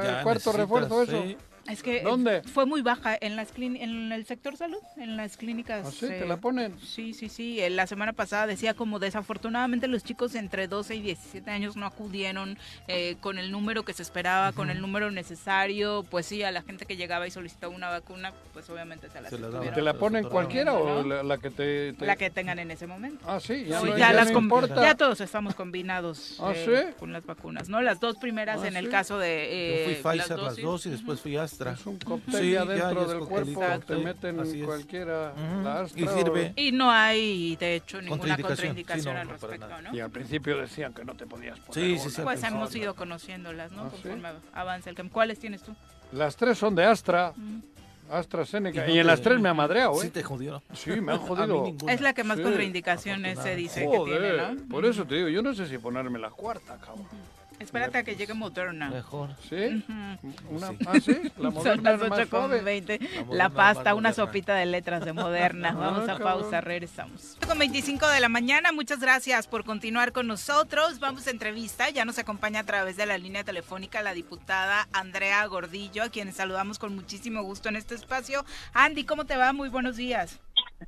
Ya cuarto refuerzo, eso. Es que ¿Dónde? fue muy baja en las en el sector salud, en las clínicas. ¿Ah, sí? ¿Te eh, la ponen? Sí, sí, sí. eh, La semana pasada decía como desafortunadamente los chicos entre 12 y 17 años no acudieron eh, con el número que se esperaba, con el número necesario. Pues sí, a la gente que llegaba y solicitaba una vacuna, pues obviamente se las Se la ¿Te la ponen cualquiera o la, la que te, te- La que tengan en ese momento. Ah, sí, ya, no, ya, ya las no ya todos estamos combinados ¿Ah, eh, sí? con las vacunas, ¿no? Las dos primeras ¿Ah, en el caso de... Yo fui Pfizer las dos y después fui Astra. Es un cóctel Sí, ya ya, dentro ya es del cuerpo, te sí, meten así cualquiera, la y Astra o- sirve. Y no hay, de hecho, ninguna Contraindicación. contraindicación Sí, no, al respecto. ¿no? Y al principio decían que no te podías poner Sí, sí, sí, Pues hemos ido conociéndolas, ¿no? ¿Ah, sí? Conforme avanza el campo. ¿Cuáles tienes tú? Las tres son de Astra, Mm. AstraZeneca, ¿Y y en las tres me ha madreado, Sí ¿eh? te jodió. Sí, me han jodido. Es la que más Sí, contraindicaciones se dice que tiene, Joder, ¿no? por eso te digo, yo no sé si ponerme la cuarta, cabrón. Espérate a que llegue Moderna. Mejor. ¿Sí? Ujú. Una, Sí. ¿Ah, sí? La Son moderna las es más 8 con suave. 20. La pasta, una sopita de letras de Moderna. Vamos Ah, a cabrón. pausa, regresamos. Con 25 de la mañana, muchas gracias por continuar con nosotros. Vamos a entrevista. Ya nos acompaña a través de la línea telefónica la diputada Andrea Gordillo, a quien saludamos con muchísimo gusto en este espacio. Andy, ¿cómo te va? Muy buenos días.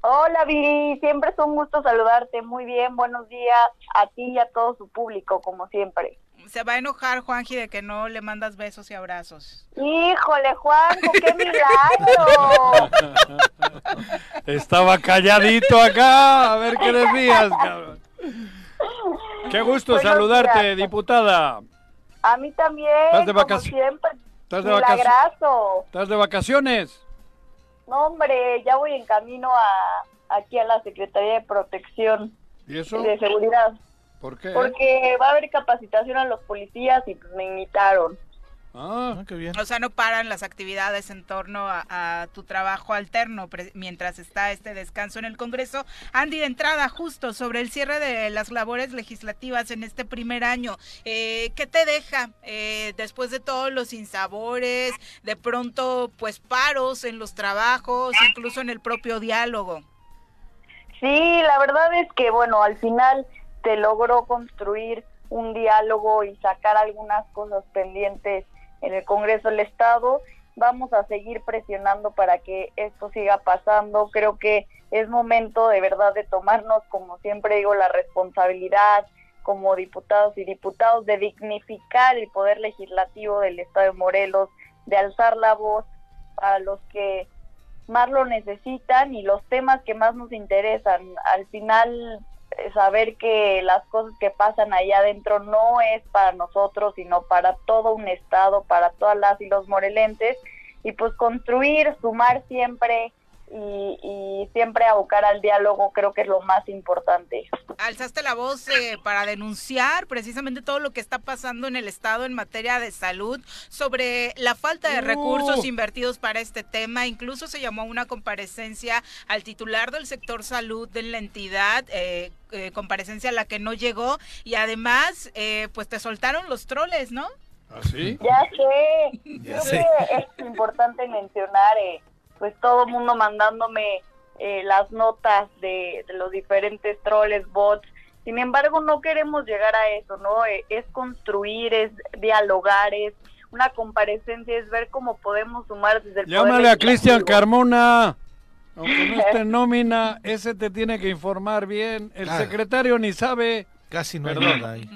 Hola Viri, siempre es un gusto saludarte. Muy bien, buenos días a ti y a todo su público, como siempre. Se va a enojar Juanji de que no le mandas besos y abrazos. Híjole, Juanjo, qué milagro. Estaba calladito acá. A ver qué decías, cabrón. Qué gusto Buenos saludarte, días. diputada. A mí también, ¿Estás de como siempre. ¿Estás de, Milagrazo. ¿Estás de vacaciones? No, hombre, ya voy en camino a aquí a la Secretaría de Protección ¿Y eso? y de Seguridad. ¿Por qué? Porque va a haber capacitación a los policías y pues me invitaron. Ah, Ah, qué bien. O sea, no paran las actividades en torno a, a tu trabajo alterno pre- mientras está este descanso en el Congreso. Andy, de entrada, justo sobre el cierre de las labores legislativas en este primer año, eh, ¿qué te deja eh, después de todos los insabores, de pronto, pues paros en los trabajos, incluso en el propio diálogo? Sí, la verdad es que, bueno, al final se logró construir un diálogo y sacar algunas cosas pendientes en el Congreso del Estado. Vamos a seguir presionando para que esto siga pasando. Creo que es momento de verdad de tomarnos, como siempre digo, la responsabilidad como diputados y diputados de dignificar el poder legislativo del Estado de Morelos, de alzar la voz a los que más lo necesitan y los temas que más nos interesan. Al final, saber que las cosas que pasan allá adentro no es para nosotros, sino para todo un estado, para todas las y los morelenses, y pues construir, sumar siempre y, y siempre abocar al diálogo creo que es lo más importante. Alzaste la voz eh, para denunciar precisamente todo lo que está pasando en el Estado en materia de salud, sobre la falta de Uh. recursos invertidos para este tema. Incluso se llamó a una comparecencia al titular del sector salud de la entidad, eh, eh, comparecencia a la que no llegó. Y además, eh, pues te soltaron los troles, ¿no? ¿así? Ya sé, Ya creo sé. que es importante mencionar, eh, pues todo el mundo mandándome eh, las notas de, de los diferentes troles, bots. Sin embargo, no queremos llegar a eso, ¿no? Eh, es construir, es dialogar, es una comparecencia, es ver cómo podemos sumar desde el poder Llámale a Cristian. Carmona. Aunque no esté en nómina, ese te tiene que informar bien. El Claro. secretario ni sabe. Casi no hay Perdón. nada ahí.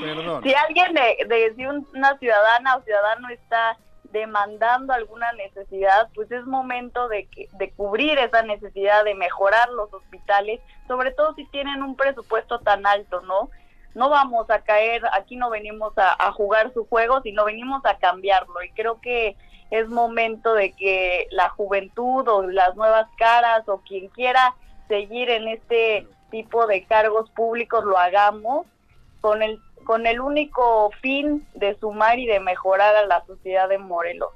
Perdón. Si alguien de, de- si un- una ciudadana o ciudadano está demandando alguna necesidad, pues es momento de, que, de cubrir esa necesidad, de mejorar los hospitales, sobre todo si tienen un presupuesto tan alto, ¿no? No vamos a caer, aquí no venimos a, jugar su juego, sino venimos a cambiarlo. Y creo que es momento de que la juventud o las nuevas caras o quien quiera seguir en este tipo de cargos públicos lo hagamos con el con el único fin de sumar y de mejorar a la sociedad de Morelos.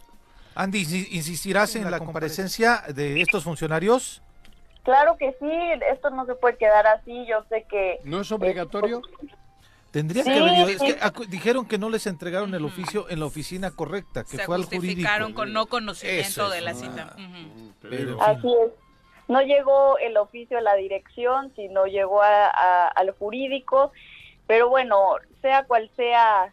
Andy, ¿insi- ¿insistirás en la comparecencia de estos funcionarios? Claro que sí, esto no se puede quedar así, yo sé que... ¿No es obligatorio? Tendría Sí, que haber ido. Es sí. que acu- dijeron que no les entregaron el oficio en la oficina correcta, que Se fue al jurídico. justificaron con no Eso conocimiento es de la cita. Ujú. Pero, Así es. No llegó el oficio a la dirección, sino llegó a- a- al jurídico. Pero bueno, sea cual sea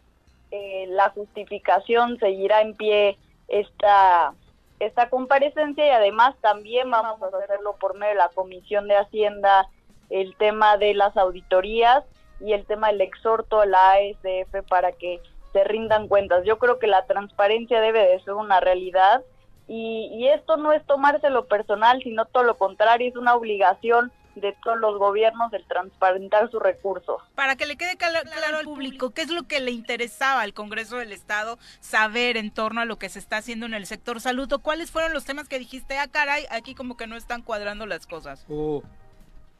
eh, la justificación, seguirá en pie esta, esta comparecencia y además también vamos a hacerlo por medio de la Comisión de Hacienda, el tema de las auditorías y el tema del exhorto a la ASF para que se rindan cuentas. Yo creo que la transparencia debe de ser una realidad y, y esto no es tomárselo personal, sino todo lo contrario, es una obligación de todos los gobiernos el transparentar sus recursos. Para que le quede claro al público, ¿qué es lo que le interesaba al Congreso del Estado saber en torno a lo que se está haciendo en el sector salud? ¿O cuáles fueron los temas que dijiste, ah, caray, aquí como que no están cuadrando las cosas? Oh,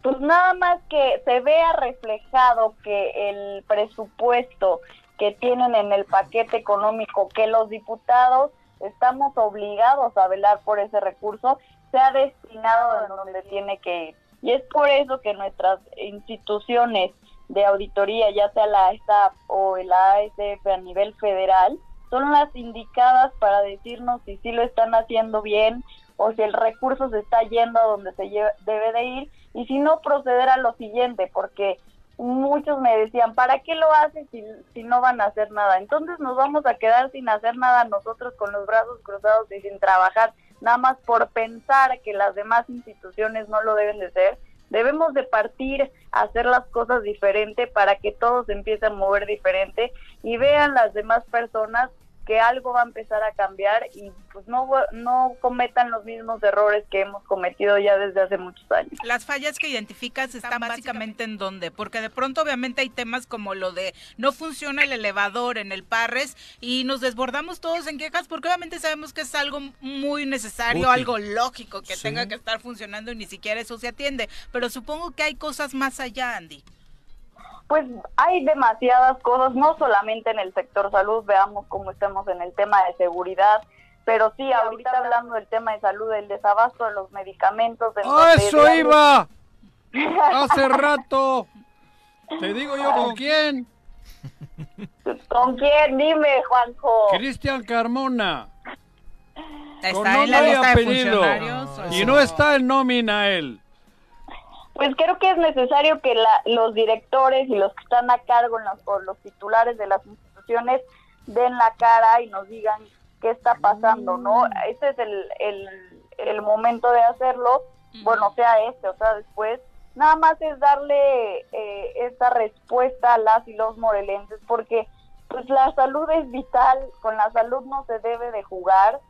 Pues nada más que se vea reflejado que el presupuesto que tienen en el paquete económico, que los diputados estamos obligados a velar por ese recurso, sea destinado a donde tiene que ir. Y es por eso que nuestras instituciones de auditoría, ya sea la SAP o el ASF a nivel federal, son las indicadas para decirnos si sí lo están haciendo bien o si el recurso se está yendo a donde se debe de ir y si no proceder a lo siguiente, porque muchos me decían, ¿para qué lo haces si, si no van a hacer nada? Entonces nos vamos a quedar sin hacer nada nosotros con los brazos cruzados y sin trabajar, nada más por pensar que las demás instituciones no lo deben de ser. Debemos de partir a hacer las cosas diferente para que todos empiecen a mover diferente y vean las demás personas que algo va a empezar a cambiar y pues no, no cometan los mismos errores que hemos cometido ya desde hace muchos años. Las fallas que identificas están básicamente en dónde, porque de pronto obviamente hay temas como lo de no funciona el elevador en el Parres y nos desbordamos todos en quejas porque obviamente sabemos que es algo muy necesario, Útil. algo lógico que Sí. tenga que estar funcionando y ni siquiera eso se atiende, pero supongo que hay cosas más allá, Andy. Pues hay demasiadas cosas, no solamente en el sector salud, veamos cómo estamos en el tema de seguridad, pero sí, ahorita hablando del tema de salud, el desabasto de los medicamentos. en ¡A donde ¡Ah, eso iba! Hace rato. Te digo yo con quién. ¿Con quién? Dime, Juanjo. Cristian Carmona. Está Con en la lista de funcionarios. Y no está en nómina él. Pues creo que es necesario que la- los directores y los que están a cargo en las- o los titulares de las instituciones den la cara y nos digan qué está pasando, ¿no? Este es el, el, el momento de hacerlo, bueno, sea este o sea después. Nada más es darle eh, esta respuesta a las y los morelenses, porque pues la salud es vital, con la salud no se debe de jugar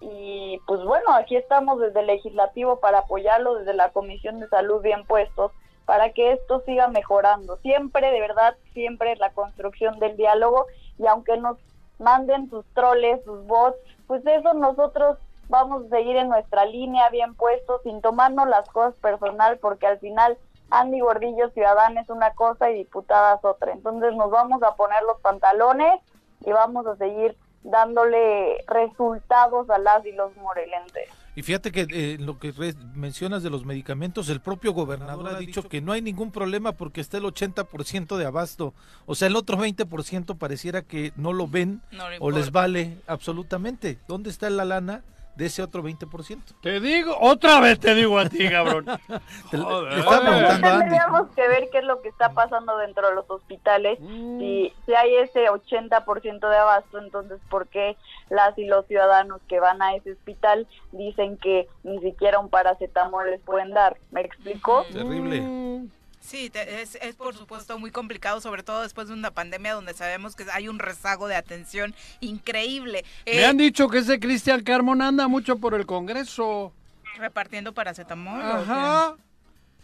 y pues bueno, aquí estamos desde el legislativo para apoyarlo, desde la Comisión de Salud bien puestos, para que esto siga mejorando. Siempre, de verdad, siempre la construcción del diálogo y aunque nos manden sus troles, sus bots, pues eso nosotros vamos a seguir en nuestra línea bien puestos, sin tomarnos las cosas personal, porque al final Andy Gordillo Ciudadana es una cosa y diputadas otra. Entonces nos vamos a poner los pantalones y vamos a seguir dándole resultados a las y los morelenses. Y fíjate que eh, lo que mencionas de los medicamentos, el propio gobernador ha dicho que no hay ningún problema porque está el 80% de abasto. O sea, el otro 20% pareciera que no lo ven No le o les vale absolutamente. ¿Dónde está la lana de ese otro 20%? Te digo, otra vez te digo a ti, cabrón. Te- Joder. estaba. Tendríamos que ver qué es lo que está pasando dentro de los hospitales. Si, si hay ese 80% de abasto, entonces, ¿por qué las y los ciudadanos que van a ese hospital dicen que ni siquiera un paracetamol les pueden dar? ¿Me explico? Terrible. Sí, te- es, es por supuesto muy complicado, sobre todo después de una pandemia donde sabemos que hay un rezago de atención increíble. Me Eh, han dicho que ese Cristian Carmona anda mucho por el Congreso. repartiendo paracetamol. Ajá.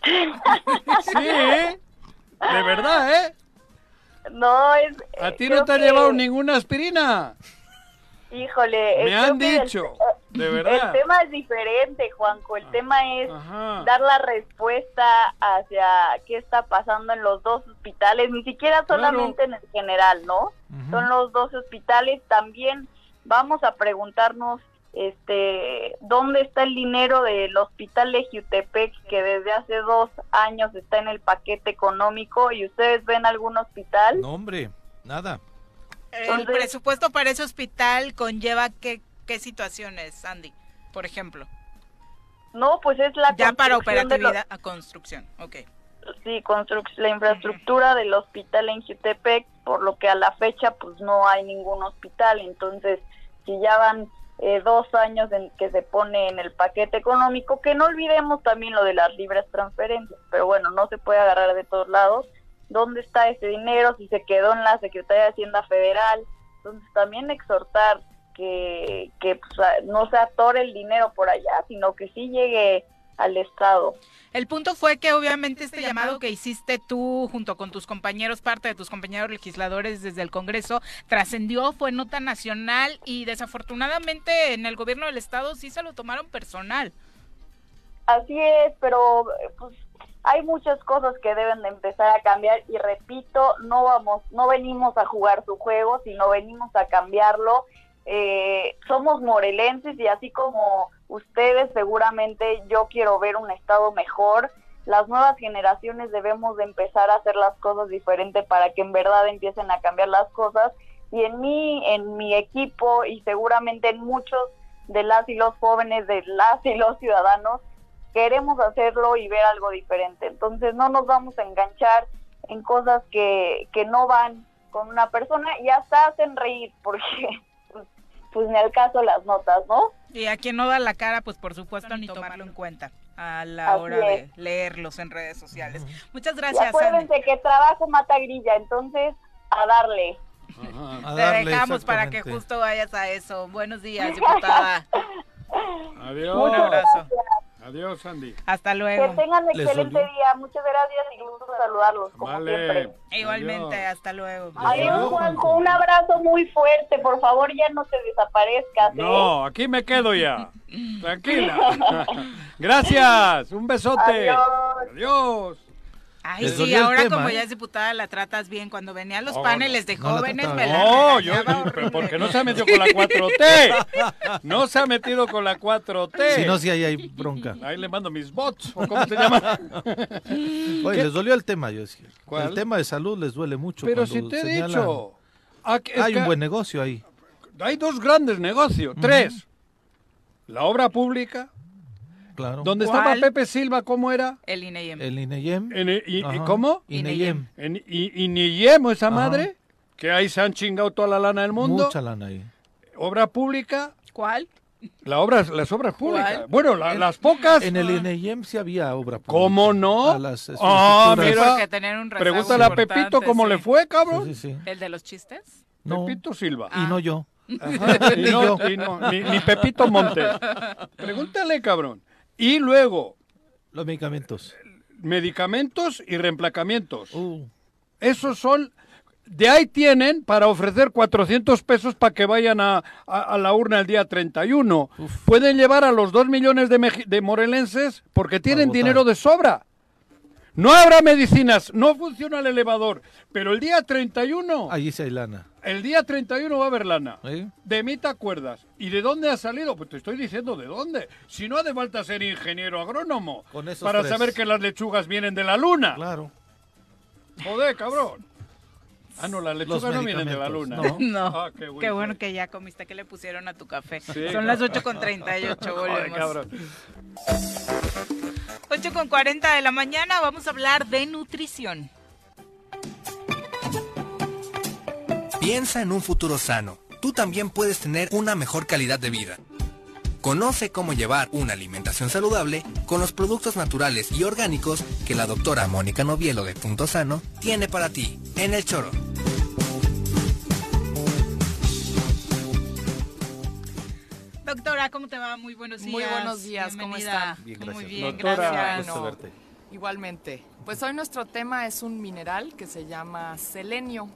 Sí, ¿eh? De verdad, ¿eh? No, es... A ti creo no te ha que- llevado ninguna aspirina. Híjole, Me han el- dicho, de verdad. El tema es diferente, Juanco. El tema es Ajá. dar la respuesta hacia qué está pasando en los dos hospitales, ni siquiera solamente en el general, ¿no? Son los dos hospitales. También vamos a preguntarnos este dónde está el dinero del hospital de Jutepec que desde hace dos años está en el paquete económico y ustedes ven algún hospital No, hombre, nada. El presupuesto para ese hospital conlleva qué, qué situaciones, Andy, por ejemplo. no pues es la Ya para operatividad, a construcción, ok. sí, la infraestructura del hospital en Jutepec, por lo que a la fecha pues no hay ningún hospital, entonces si ya van eh, dos años en que se pone en el paquete económico, que no olvidemos también lo de las libres transferencias, pero bueno, no se puede agarrar de todos lados, ¿dónde está ese dinero? Si se quedó en la Secretaría de Hacienda Federal, entonces también exhortar que, que pues, no se atore el dinero por allá, sino que sí llegue al Estado. El punto fue que obviamente este llamado que hiciste tú junto con tus compañeros, parte de tus compañeros legisladores desde el Congreso, trascendió, fue nota nacional y desafortunadamente en el gobierno del estado sí se lo tomaron personal. Así es, pero pues hay muchas cosas que deben de empezar a cambiar y repito, no vamos, no venimos a jugar su juego, sino venimos a cambiarlo. Eh, somos morelenses y así como ustedes seguramente yo quiero ver un estado mejor las nuevas generaciones debemos de empezar a hacer las cosas diferente para que en verdad empiecen a cambiar las cosas y en mí, en mi equipo y seguramente en muchos de las y los jóvenes, de las y los ciudadanos, queremos hacerlo y ver algo diferente. Entonces no nos vamos a enganchar en cosas que, que no van con una persona y hasta hacen reír porque pues, pues ni al caso las notas, ¿no? Y a quien no da la cara, pues por supuesto ni tomarlo en cuenta a la hora de leerlos en redes sociales. Muchas gracias. Y acuérdense que trabajo mata grilla, entonces a darle. Te dejamos para que justo vayas a eso. Buenos días, diputada. Adiós. Un abrazo. Adiós, Sandy. Hasta luego. Que tengan un excelente día. Muchas gracias y gusto saludarlos. Como Vale. siempre. Igualmente, hasta luego. Adiós, Juanjo. Un abrazo muy fuerte. Por favor, ya no te desaparezcas. ¿eh? No, aquí me quedo ya. Tranquila. Gracias. Un besote. Adiós. Adiós. Ay, Les sí, ahora tema, como ¿eh? ya es diputada la tratas bien. Cuando venía a los No, paneles de no la jóvenes me la No, yo, porque no se ha metido con la 4T. No se ha metido con la 4T. Si no, si ahí hay bronca. Ahí le mando mis bots, ¿o cómo se llama? Oye, les dolió el tema, yo decía. ¿Cuál? El tema de salud les duele mucho. Pero si te he dicho. aquí- es Hay que un buen negocio ahí. hay dos grandes negocios, tres. La obra pública, Claro. ¿Cuál? estaba Pepe Silva, ¿cómo era? El INEM. El INEYEM. En, y-. ¿Cómo? INEYEM. En, y, Niyemo, esa Ajá. madre, que ahí se han chingado toda la lana del mundo. Mucha lana ahí. Obra pública, ¿Cuál? la obra, las obras públicas. ¿Cuál? Bueno, la- las pocas. En el INEYEM sí había obra pública. ¿Cómo no? A las Ah, mira. Un Pregúntale a Pepito cómo sí. le fue, cabrón. Sí, sí, sí. ¿El de los chistes? No, Pepito Silva. y no yo. Ajá, y Ni no- yo. y no, ni, ni Pepito Montes. Pregúntale, cabrón. Y luego, Los medicamentos. medicamentos y reemplacamientos. Uh, Esos son... De ahí tienen para ofrecer 400 pesos para que vayan a, a- a la urna el día 31. Pueden llevar a los 2 millones de, de morelenses porque tienen dinero de sobra. No habrá medicinas, no funciona el elevador, pero el día 31, allí sí hay lana. el día 31 va a haber lana. ¿eh? De mí te acuerdas. ¿Y de dónde ha salido? Pues te estoy diciendo de dónde. Si no hace falta ser ingeniero agrónomo Con para tres. saber que las lechugas vienen de la luna. Claro. Joder, cabrón. Ah, no, las lechugas no vienen de la luna. medicamentos, No. Ah, qué, Qué bueno que ya comiste. ¿Qué le pusieron a tu café? Sí, Son las 8 con 38, Joder, volvemos. cabrón. 8 con 40 de la mañana vamos a hablar de nutrición. Piensa en un futuro sano. Tú también puedes tener una mejor calidad de vida. Conoce cómo llevar una alimentación saludable con los productos naturales y orgánicos que la doctora Mónica Novielo de Punto Sano tiene para ti en el choro. Doctora, ¿cómo te va? Muy buenos días. Muy buenos días, ¿cómo? Bien, Muy gracias. bien, Doctora, gracias. Gusto verte. Igualmente. Pues hoy nuestro tema es un mineral que se llama selenio.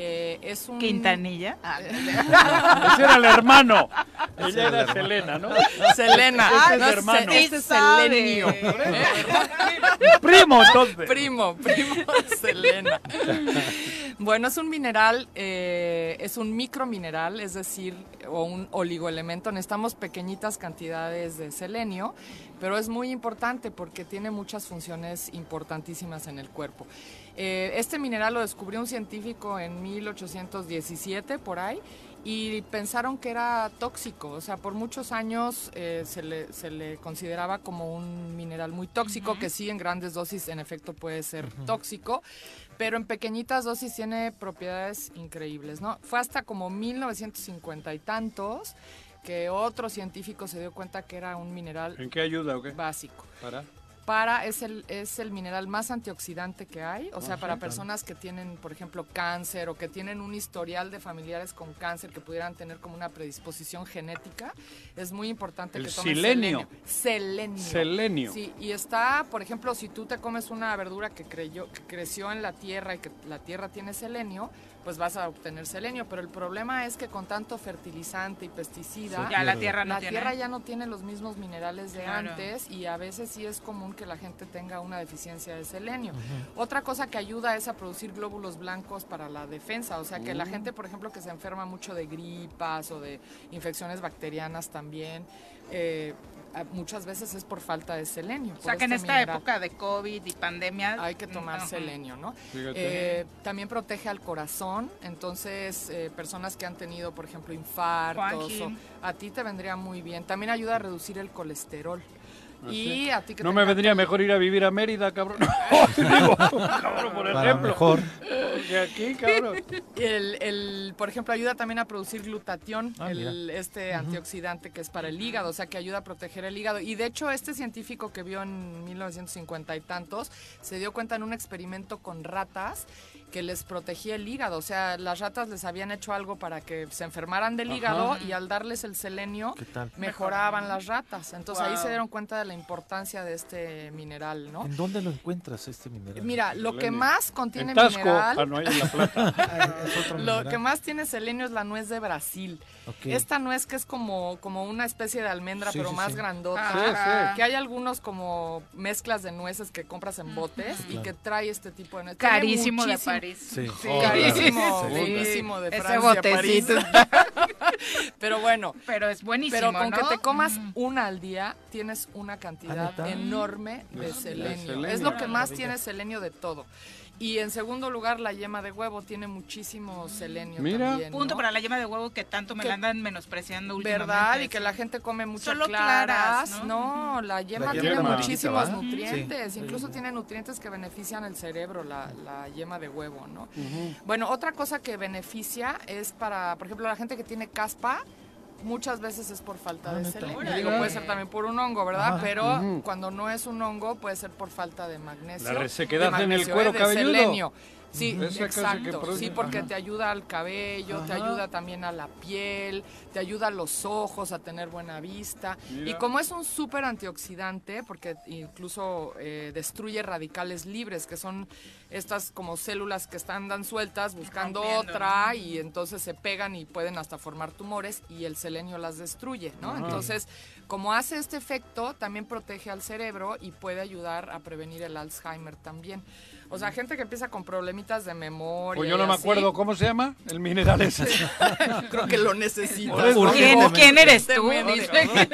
Eh, es un... Quintanilla. Ah, Ese era el hermano. Ella era Selena, ¿no? Selena. Ese es No, hermano. se- Este es selenio. Primo, entonces. Primo, primo Selena. Bueno, es un mineral, eh, es un micromineral, es decir, o un oligoelemento. Necesitamos pequeñitas cantidades de selenio, pero es muy importante porque tiene muchas funciones importantísimas en el cuerpo. Eh, este mineral lo descubrió un científico en 1817, por ahí, y pensaron que era tóxico. O sea, por muchos años eh, se, le, se le consideraba como un mineral muy tóxico, que sí en grandes dosis en efecto puede ser tóxico, pero en pequeñitas dosis tiene propiedades increíbles, ¿no? Fue hasta como 1950 y tantos que otro científico se dio cuenta que era un mineral ¿En qué ayuda o qué? básico. Para. Para, es el, es el mineral más antioxidante que hay, o sea, para personas que tienen, por ejemplo, cáncer o que tienen un historial de familiares con cáncer que pudieran tener como una predisposición genética, es muy importante El que tomen selenio. Selenio. Selenio. Sí, y está, por ejemplo, si tú te comes una verdura que, creyó, que creció en la tierra y que la tierra tiene selenio, pues vas a obtener selenio. Pero el problema es que con tanto fertilizante y pesticida, Ya la tierra no la tiene. tierra ya no tiene los mismos minerales de Claro. antes y a veces sí es común que la gente tenga una deficiencia de selenio. Otra cosa que ayuda es a producir glóbulos blancos para la defensa, o sea que la Mm. gente, por ejemplo, que se enferma mucho de gripas o de infecciones bacterianas también, eh, muchas veces es por falta de selenio. O sea que en este esta mineral. época de COVID y pandemia Hay que tomar selenio, ¿no? Fíjate. Eh, también protege al corazón, entonces eh, personas que han tenido, por ejemplo, infartos, o- a ti te vendría muy bien. También ayuda a reducir el colesterol. Ah, y sí. a ti que No me vendría mejor ir a vivir a Mérida, cabrón. Digo, cabrón, por Para ejemplo. mejor. Porque aquí, cabrón. El, el, por ejemplo, ayuda también a producir glutatión, Ah, el, este antioxidante que es para el hígado, o sea, que ayuda a proteger el hígado. Y de hecho, este científico que vio en 1950 y tantos se dio cuenta en un experimento con ratas que les protegía el hígado. O sea, las ratas les habían hecho algo para que se enfermaran del Ajá. hígado y al darles el selenio ¿Qué tal? mejoraban las ratas. Entonces ahí se dieron cuenta de la importancia de este mineral, ¿no? ¿En dónde lo encuentras este mineral? Mira, lo que más contiene En Tasco. mineral. Ah, no, en La Plata. Es otro Lo mineral. que más tiene selenio es la nuez de Brasil. Esta nuez que es como, como una especie de almendra, Sí, pero sí, más sí. grandota. Sí, sí. Que hay algunos como mezclas de nueces que compras en botes y Claro. que trae este tipo de nuez. Carísimo de París. Sí. Sí, Oh, carísimo, buenísimo de Ese Francia a París. botecito. Pero bueno, Pero es buenísimo, pero con ¿no? que te comas Mm. una al día, tienes una cantidad enorme de De selenio. selenio. Es lo que más tiene selenio de todo. Y en segundo lugar, la yema de huevo tiene muchísimo selenio Mira. también. Punto para la yema de huevo que tanto me Que- la andan menospreciando últimamente. ¿Verdad? Y que la gente come muchas Solo claras. claras, ¿no? ¿no? la yema La tiene yema muchísimos nutrientes. Sí. Incluso tiene nutrientes que benefician el cerebro, la, la yema de huevo, ¿no? Bueno, otra cosa que beneficia es para, por ejemplo, la gente que tiene caspa. Muchas veces es por falta Ah, de selenio. Digo, puede ser también por un hongo, ¿verdad? Ajá. Pero cuando no es un hongo, puede ser por falta de magnesio. La resequedad de en el magnesio, cuero ¿eh? de cabelludo. selenio. Sí, exacto. Sí, porque Ajá. te ayuda al cabello, te ayuda también a la piel, te ayuda a los ojos a tener buena vista. Mira. Y como es un súper antioxidante, porque incluso eh, destruye radicales libres, que son estas como células que están andan sueltas buscando Rompiendo, otra y entonces se pegan y pueden hasta formar tumores y el selenio las destruye, ¿no? Ajá. Entonces, como hace este efecto, también protege al cerebro y puede ayudar a prevenir el Alzheimer también. O sea, gente que empieza con problemitas de memoria. Pues yo no me así, acuerdo cómo se llama el mineral ese. Creo que lo necesitas. Eso, ¿Quién, quién eres tú? Urgentemente.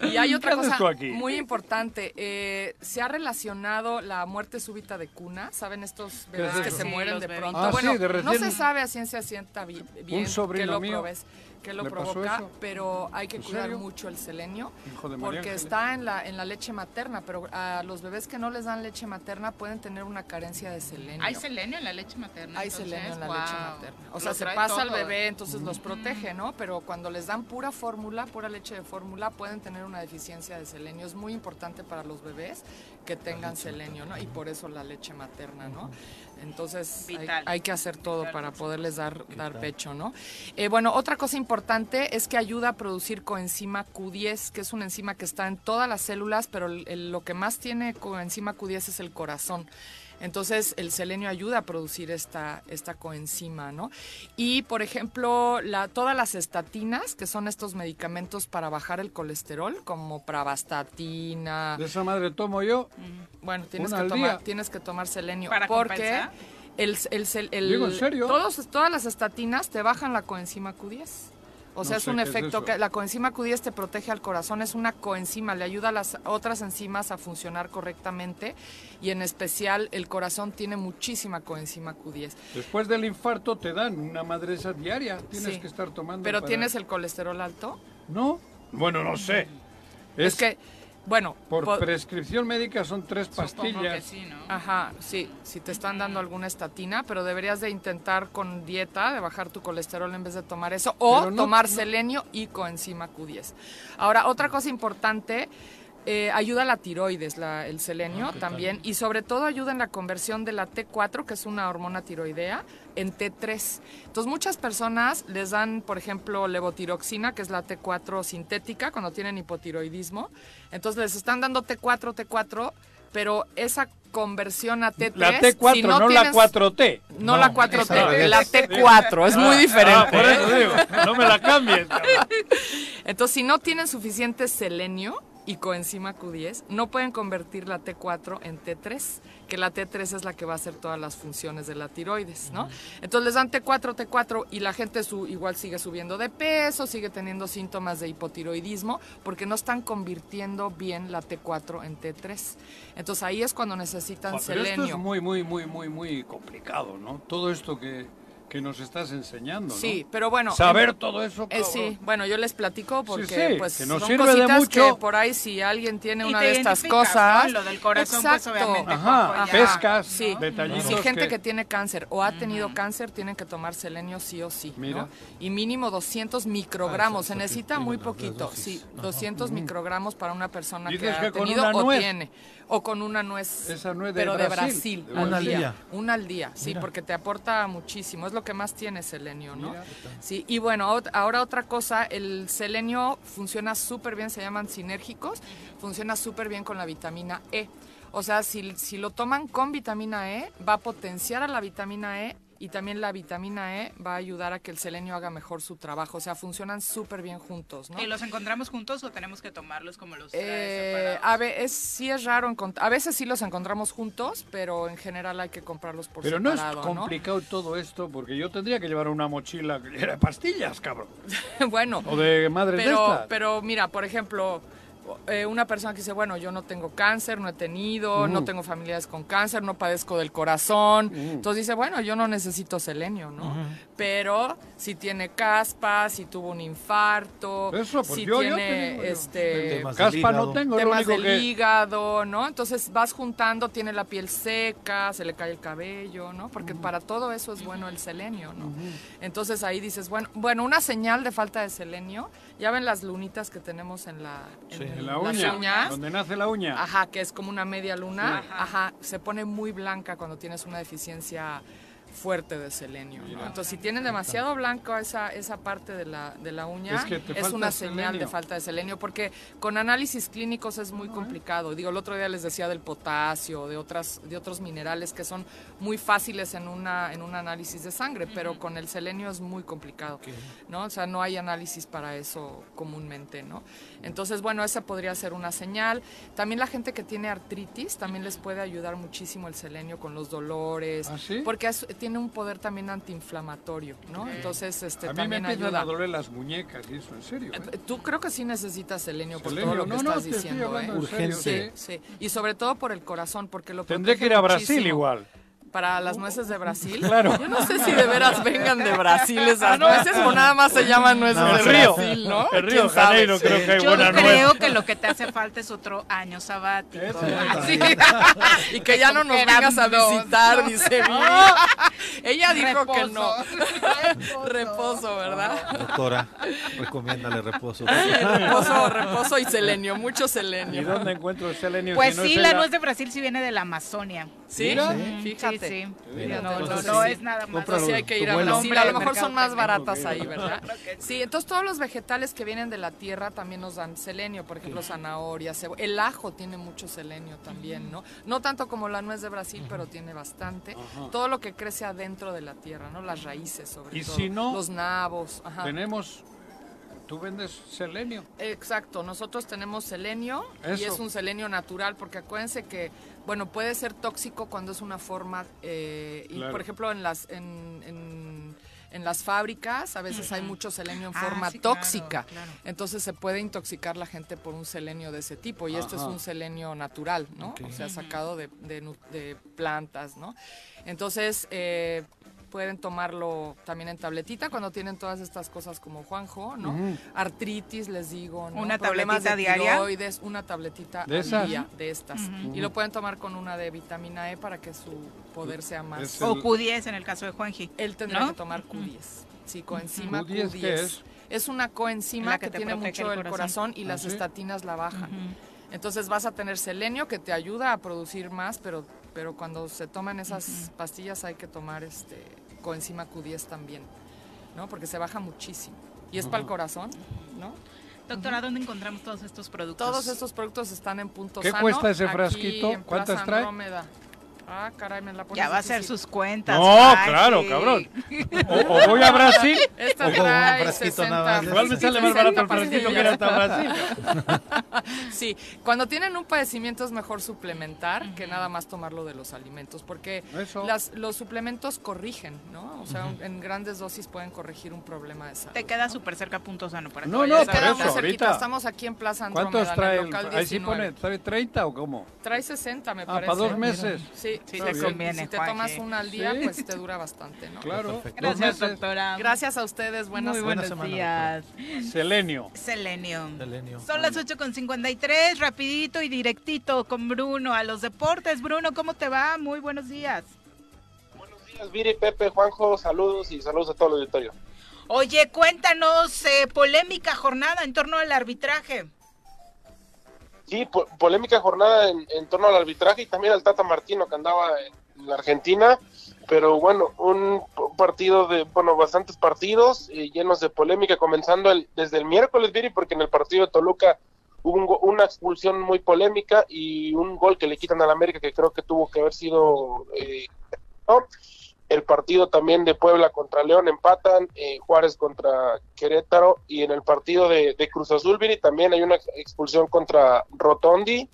Y hay otra ¿Qué haces cosa tú muy importante. eh, se ha relacionado la muerte súbita de cuna. ¿Saben estos ¿Qué bebés es que se Sí, mueren de pronto? Ah, bueno, sí, de no se sabe a ciencia cierta bi- bien qué sobrino lo, mío proves- qué lo provoca, pero hay que ¿En cuidar serio? mucho el selenio Hijo de María porque está en la, en la leche materna, pero a los bebés que no les dan leche materna pueden tener una carencia de selenio. ¿Hay selenio en la leche materna? Hay entonces? selenio en la Wow. leche materna. O sea, se pasa al bebé, entonces los protege, ¿no? Pero cuando les dan pura fórmula, pura leche de fórmula, pueden tener una deficiencia de selenio. Es muy importante para los bebés que tengan selenio, ¿no? Y por eso la leche materna, ¿no? Entonces hay, hay que hacer todo Vital. para poderles dar, dar tal? pecho, ¿no? Eh, bueno, otra cosa importante es que ayuda a producir coenzima Q10, que es una enzima que está en todas las células, pero el- el- lo que más tiene coenzima Q10 es el corazón. Entonces el selenio ayuda a producir esta, esta coenzima, ¿no? Y por ejemplo, la, todas las estatinas, que son estos medicamentos para bajar el colesterol, como pravastatina, De esa madre tomo yo. bueno, tienes que tomar, tienes que tomar selenio ¿Para porque compensar? el, el, el- el- Digo, ¿en serio? Todos, todas las estatinas te bajan la coenzima Q10. O sea, No es un es efecto que la coenzima Q10 te protege al corazón, es una coenzima, le ayuda a las otras enzimas a funcionar correctamente y en especial el corazón tiene muchísima coenzima Q10. Después del infarto te dan una madresa diaria. Tienes Sí. que estar tomando. Pero para- tienes el colesterol alto. ¿No? Bueno, no sé. Es, que, bueno, Por po- prescripción médica son tres Supongo que pastillas. sí, ¿no? Ajá, sí, si te están dando alguna estatina, pero deberías de intentar con dieta de bajar tu colesterol en vez de tomar eso o no- tomar no- selenio y coenzima Q10. Ahora, otra cosa importante, eh, ayuda a la tiroides, la- el selenio también, y sobre todo ayuda en la conversión de la T4, que es una hormona tiroidea, en T3. Entonces, muchas personas les dan, por ejemplo, levotiroxina, que es la T4 sintética, cuando tienen hipotiroidismo. Entonces, les están dando T4, T4, pero esa conversión a T3. La T4, si no, la tienes- 4T. No, la 4T, esa es. la T4, es muy diferente. Ah, por eso digo, no me la cambies. Entonces, si no tienen suficiente selenio y coenzima Q10, no pueden convertir la T4 en T3, que la T3 es la que va a hacer todas las funciones de la tiroides, ¿no? Entonces les dan T4, T4 y la gente su, igual sigue subiendo de peso, sigue teniendo síntomas de hipotiroidismo, porque no están convirtiendo bien la T4 en T3. Entonces ahí es cuando necesitan Pero esto es selenio. muy, muy, muy, muy, muy complicado, ¿no? Todo esto que, que nos estás enseñando, ¿no? Sí, pero bueno. Saber todo eso, eh, sí, bueno, yo les platico porque sí, pues que nos son sirve de cositas mucho. que por ahí si alguien tiene Y una de estas cosas, ¿no? Lo del corazón, pues, obviamente, Ajá, Juanjo, ya. pescas, sí, detallitos si gente que... que- tiene cáncer o ha tenido cáncer tienen que tomar selenio sí o sí, Mira. ¿no? Y mínimo 200 microgramos, Ah, se necesita sí, muy poquito, sí, Ajá. 200 microgramos para una persona que Dices ha que tenido o nuez. tiene o con una nuez, Esa nuez de pero de Brasil. Una al día. una al día, sí, Mira. porque te aporta muchísimo, es lo que más tiene selenio, ¿no? Mira. Sí, y bueno, ot- ahora otra cosa, el selenio funciona súper bien, se llaman sinérgicos, funciona súper bien con la vitamina E. O sea, si, si lo toman con vitamina E, va a potenciar a la vitamina E y también la vitamina E va a ayudar a que el selenio haga mejor su trabajo. O sea, funcionan súper bien juntos, ¿no? ¿Y los encontramos juntos o tenemos que tomarlos como los traes Eh, a ve- es, sí es raro encontrar, a veces sí los encontramos juntos, pero en general hay que comprarlos por Pero no es separado, complicado todo esto, porque yo tendría que llevar una mochila que era de pastillas, cabrón. bueno, O de madres de pero, estas. pero mira, por ejemplo, eh, una persona que dice, bueno, yo no tengo cáncer, no he tenido, no tengo familiares con cáncer, no padezco del corazón. Entonces dice, bueno, yo no necesito selenio, ¿no? Pero si tiene caspa, si tuvo un infarto, Eso, pues si yo- tiene yo. este Caspa no tengo, lo temas único del que... hígado, ¿no? Entonces vas juntando, tiene la piel seca, se le cae el cabello, ¿no? Porque para todo eso es bueno el selenio, ¿no? Entonces ahí dices, bueno, bueno, una señal de falta de selenio, ya ven las lunitas que tenemos en la en Sí. En la las uña, uñas. donde nace la uña. Ajá, que es como una media luna. Ajá, se pone muy blanca cuando tienes una deficiencia fuerte de selenio. ¿no? Entonces, si tienen demasiado blanco esa, esa parte de la, de la uña, Es que una señal selenio. de falta de selenio, porque con análisis clínicos es muy complicado. Digo, el otro día les decía del potasio, de, otras, de otros minerales que son muy fáciles en, una, en un análisis de sangre, pero con el selenio es muy complicado. ¿no? O sea, no hay análisis para eso comúnmente, ¿no? Entonces, bueno, esa podría ser una señal. También la gente que tiene artritis, también les puede ayudar muchísimo el selenio con los dolores, ¿Ah, sí? porque es- tiene un poder también antiinflamatorio, ¿no? Entonces, este a mí me también ayuda. a doler las muñecas y eso, en serio. ¿eh? Eh, Tú creo que sí necesitas selenio por Selenio. todo lo que No, estás diciendo, ¿eh? Urgente. Sí, sí. Y sobre todo por el corazón, porque lo Tendré que ir a Brasil muchísimo. igual. Para las nueces de Brasil. Claro. Yo no sé si de veras vengan de Brasil esas nueces o nada más se llaman nueces No, de río. Brasil, ¿no? El Río. Janeiro creo que hay Yo buena creo nuez. que lo que te hace falta es otro año sabático. Así. Y que ya no nos vengas a visitar, dice Viri. Ella dijo que no. Reposo, ¿verdad? Doctora, recomiéndale reposo. Reposo, reposo y selenio, mucho ¿Y selenio. dónde encuentro el selenio? Pues si no sí, la nuez de Brasil sí viene de la Amazonia. ¿Sí? Fíjate. Sí, sí. Mira, no, no, entonces no sí. es nada más. Cómpralo. Sí, hay que ir a. Brasil. A lo mejor son más baratas ahí, ¿verdad? Sí, entonces todos los vegetales que vienen de la tierra también nos dan selenio. Por ejemplo, zanahoria, cebolla. El ajo tiene mucho selenio también, ¿no? No tanto como la nuez de Brasil, pero tiene bastante. Todo lo que crece adentro de la tierra, ¿no? Las raíces, sobre Y todo. si no, Los nabos. Ajá. Tenemos... Tú vendes selenio. Exacto, nosotros tenemos selenio y es un selenio natural porque acuérdense que, bueno, puede ser tóxico cuando es una forma, eh, y Claro. por ejemplo en las, en, en- en las fábricas a veces hay mucho selenio en Ah, forma sí, tóxica, claro. entonces se puede intoxicar la gente por un selenio de ese tipo y esto es un selenio natural, ¿no? O sea, sacado de, de de plantas, ¿no? Entonces, eh, pueden tomarlo también en tabletita cuando tienen todas estas cosas como Juanjo, ¿no? Artritis, les digo, ¿no? ¿Una Problemas tabletita de diaria? tiroides, una tabletita ¿De al día de estas. Y lo pueden tomar con una de vitamina E para que su poder sea más... O el- Q10 en el caso de Juanji. Él tendrá ¿no? que tomar Q10. Sí, coenzima ¿Q10 Q10. qué es? Es una coenzima que, tiene mucho el el corazón. corazón, y las ¿sí? estatinas la bajan. Entonces vas a tener selenio que te ayuda a producir más, pero, pero cuando se toman esas pastillas hay que tomar este coenzima Q10 también, ¿no? Porque se baja muchísimo. Y es para el corazón, ¿no? Doctora, ¿dónde encontramos todos estos productos? Todos estos productos están en punto ¿Qué sano. cuesta ese aquí frasquito? en ¿Cuántas trae? Andrómeda. Ah, caray, me la pones Ya va a hacer difícil. sus cuentas. No, claro, cabrón. O, o voy a Brasil. Esta O con un trae frasquito 60, nada más. Igual me sale más barato el frasquito que ir hasta Brasil. Sí, cuando tienen un padecimiento es mejor suplementar que nada más tomarlo de los alimentos, porque las, los suplementos corrigen, ¿no? O sea, en grandes dosis pueden corregir un problema de salud. Te queda súper cerca punto sano para No, no, a por eso, ahorita. Estamos aquí en Plaza ¿Cuántos Andrómeda, trae? en local ahí sí 19. pone, ¿sabe 30 o cómo? Trae 60, me Ah, parece. para dos meses. Sí, Sí, te si- conviene, Si te tomas una al día, Sí. pues te dura bastante, ¿no? Claro. Perfecto. Gracias, meses. doctora. Gracias a ustedes, buenas Muy buenos semana, días. Selenio. Selenio. Selenio. Son las 8.53, rapidito y directito con Bruno a los deportes. Bruno, ¿cómo te va? Muy buenos días. Buenos días, Viri, Pepe, Juanjo, saludos y saludos a todo el auditorio. Oye, cuéntanos, eh, polémica jornada en torno al arbitraje. Sí, po- polémica jornada en, en torno al arbitraje y también al Tata Martino que andaba en la Argentina, pero bueno, un partido de, bueno, bastantes partidos eh, llenos de polémica, comenzando el- desde el miércoles, Viri, porque en el partido de Toluca hubo un go- una expulsión muy polémica y un gol que le quitan al América que creo que tuvo que haber sido... eh. El partido también de Puebla contra León empatan, eh, Juárez contra Querétaro y en el partido de, Cruz Azul, Viri, también hay una ex- expulsión contra Rotondi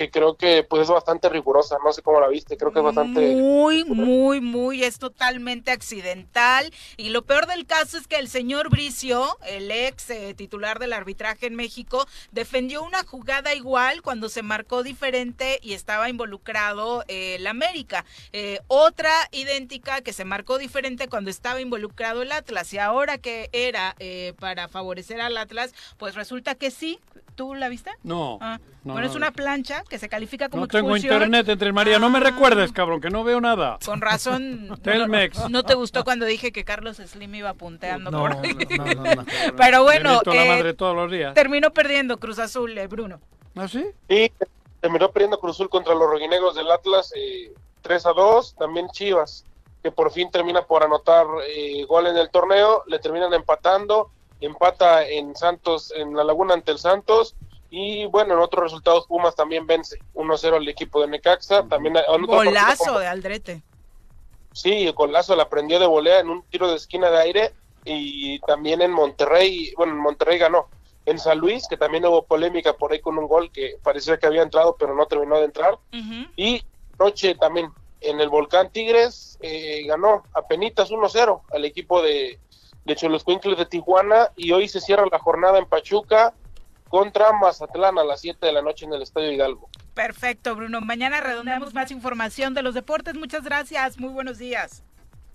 que creo que pues es bastante rigurosa, no sé cómo la viste, creo que es bastante... Muy, muy, muy, es totalmente accidental. Y lo peor del caso es que el señor Bricio, el ex eh, titular del arbitraje en México, defendió una jugada igual cuando se marcó diferente y estaba involucrado eh, el América. Eh, otra idéntica que se marcó diferente cuando estaba involucrado el Atlas. Y ahora que era eh, para favorecer al Atlas, pues resulta que sí. ¿Tú la viste? No. Ah, no, bueno, no. es una plancha que se califica como No tengo expulsión. internet entre María. No me Ah. recuerdes, cabrón, que no veo nada. Con razón. no- Telmex. No, te gustó cuando dije que Carlos Slim iba punteando No, por no, ahí. no, no, no. Pero bueno, Me meto la eh, madre todos los días. terminó perdiendo Cruz Azul, eh, Bruno. ¿Ah, sí? Sí, terminó perdiendo Cruz Azul contra los rojinegros del Atlas eh, 3 a 2, también Chivas, que por fin termina por anotar eh, gol en el torneo, le terminan empatando, empata en Santos, en la Laguna ante el Santos, y bueno, en otros resultados Pumas también vence 1-0 al equipo de Necaxa, también en otro partido Golazo como- de Aldrete. Sí, el golazo la prendió de volea en un tiro de esquina de aire y también en Monterrey, bueno, en Monterrey ganó. En San Luis, que también hubo polémica por ahí con un gol que parecía que había entrado, pero no terminó de entrar. Y noche también en el Volcán Tigres eh, ganó a penitas 1-0 al equipo de, de Cholos de Tijuana y hoy se cierra la jornada en Pachuca contra Mazatlán a las 7 de la noche en el Estadio Hidalgo. Perfecto, Bruno. Mañana redondeamos más información de los deportes. Muchas gracias. Muy buenos días.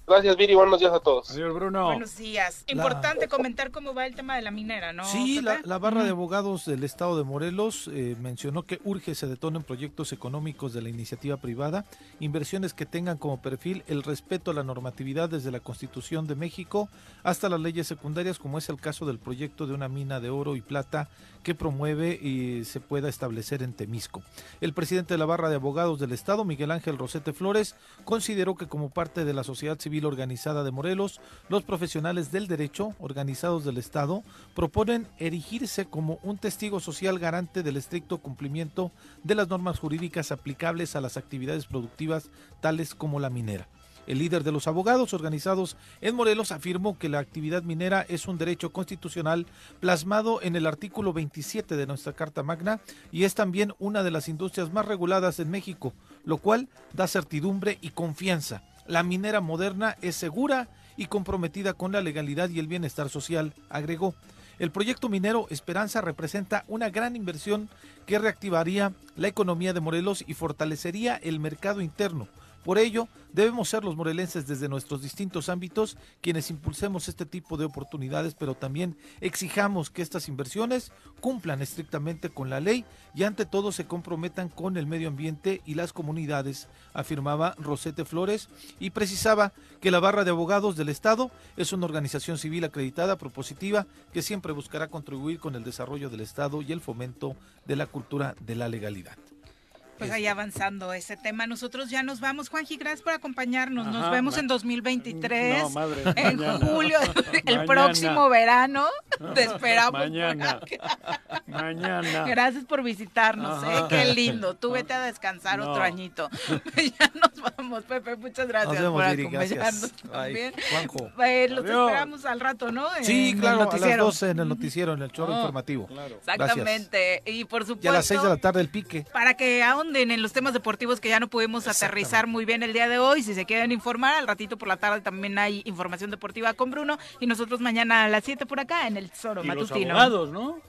Gracias, Viri, buenos días a todos. Adiós, Bruno. Buenos días. Importante comentar cómo va el tema de la minera, ¿no? Sí, la barra de abogados del Estado de Morelos eh, mencionó que urge se detonen proyectos económicos de la iniciativa privada, inversiones que tengan como perfil el respeto a la normatividad desde la Constitución de México hasta las leyes secundarias, como es el caso del proyecto de una mina de oro y plata que promueve y se pueda establecer en Temisco. El presidente de la barra de abogados del Estado, Miguel Ángel Rosete Flores, consideró que como parte de la sociedad civil organizada de Morelos, los profesionales del derecho organizados del Estado proponen erigirse como un testigo social garante del estricto cumplimiento de las normas jurídicas aplicables a las actividades productivas tales como la minera. El líder de los abogados organizados en Morelos afirmó que la actividad minera es un derecho constitucional plasmado en el artículo 27 de nuestra Carta Magna y es también una de las industrias más reguladas en México, lo cual da certidumbre y confianza. La minera moderna es segura y comprometida con la legalidad y el bienestar social, agregó. El proyecto minero Esperanza representa una gran inversión que reactivaría la economía de Morelos y fortalecería el mercado interno. Por ello, debemos ser los morelenses desde nuestros distintos ámbitos quienes impulsemos este tipo de oportunidades, pero también exijamos que estas inversiones cumplan estrictamente con la ley y ante todo se comprometan con el medio ambiente y las comunidades, afirmaba Rosete Flores y precisaba que la barra de abogados del Estado es una organización civil acreditada, propositiva, que siempre buscará contribuir con el desarrollo del Estado y el fomento de la cultura de la legalidad. Pues ahí avanzando ese tema. Nosotros ya nos vamos. Juanji, gracias por acompañarnos. Nos vemos en 2023. No, madre, en mañana. julio, el Mañana. próximo verano. Te esperamos. Mañana. Mañana. Gracias por visitarnos, ¿eh? Qué lindo. Tú vete a descansar No. otro añito. ya nos vamos, Pepe. Muchas gracias Nos vemos, por acompañarnos gracias. Juanjo. Eh, los Adiós. esperamos al rato, ¿no? Sí, En el claro, a las noticiero. 12 en el noticiero, en el choro Ah, informativo. Gracias. Exactamente. Y por supuesto. Y a las 6 de la tarde el pique. Para que ahonden en los temas deportivos que ya no pudimos aterrizar muy bien el día de hoy. Si se quieren informar, al ratito por la tarde también hay información deportiva con Bruno. Y nosotros mañana a las 7 por acá en el Zoro Y los Matutino. abogados, ¿no?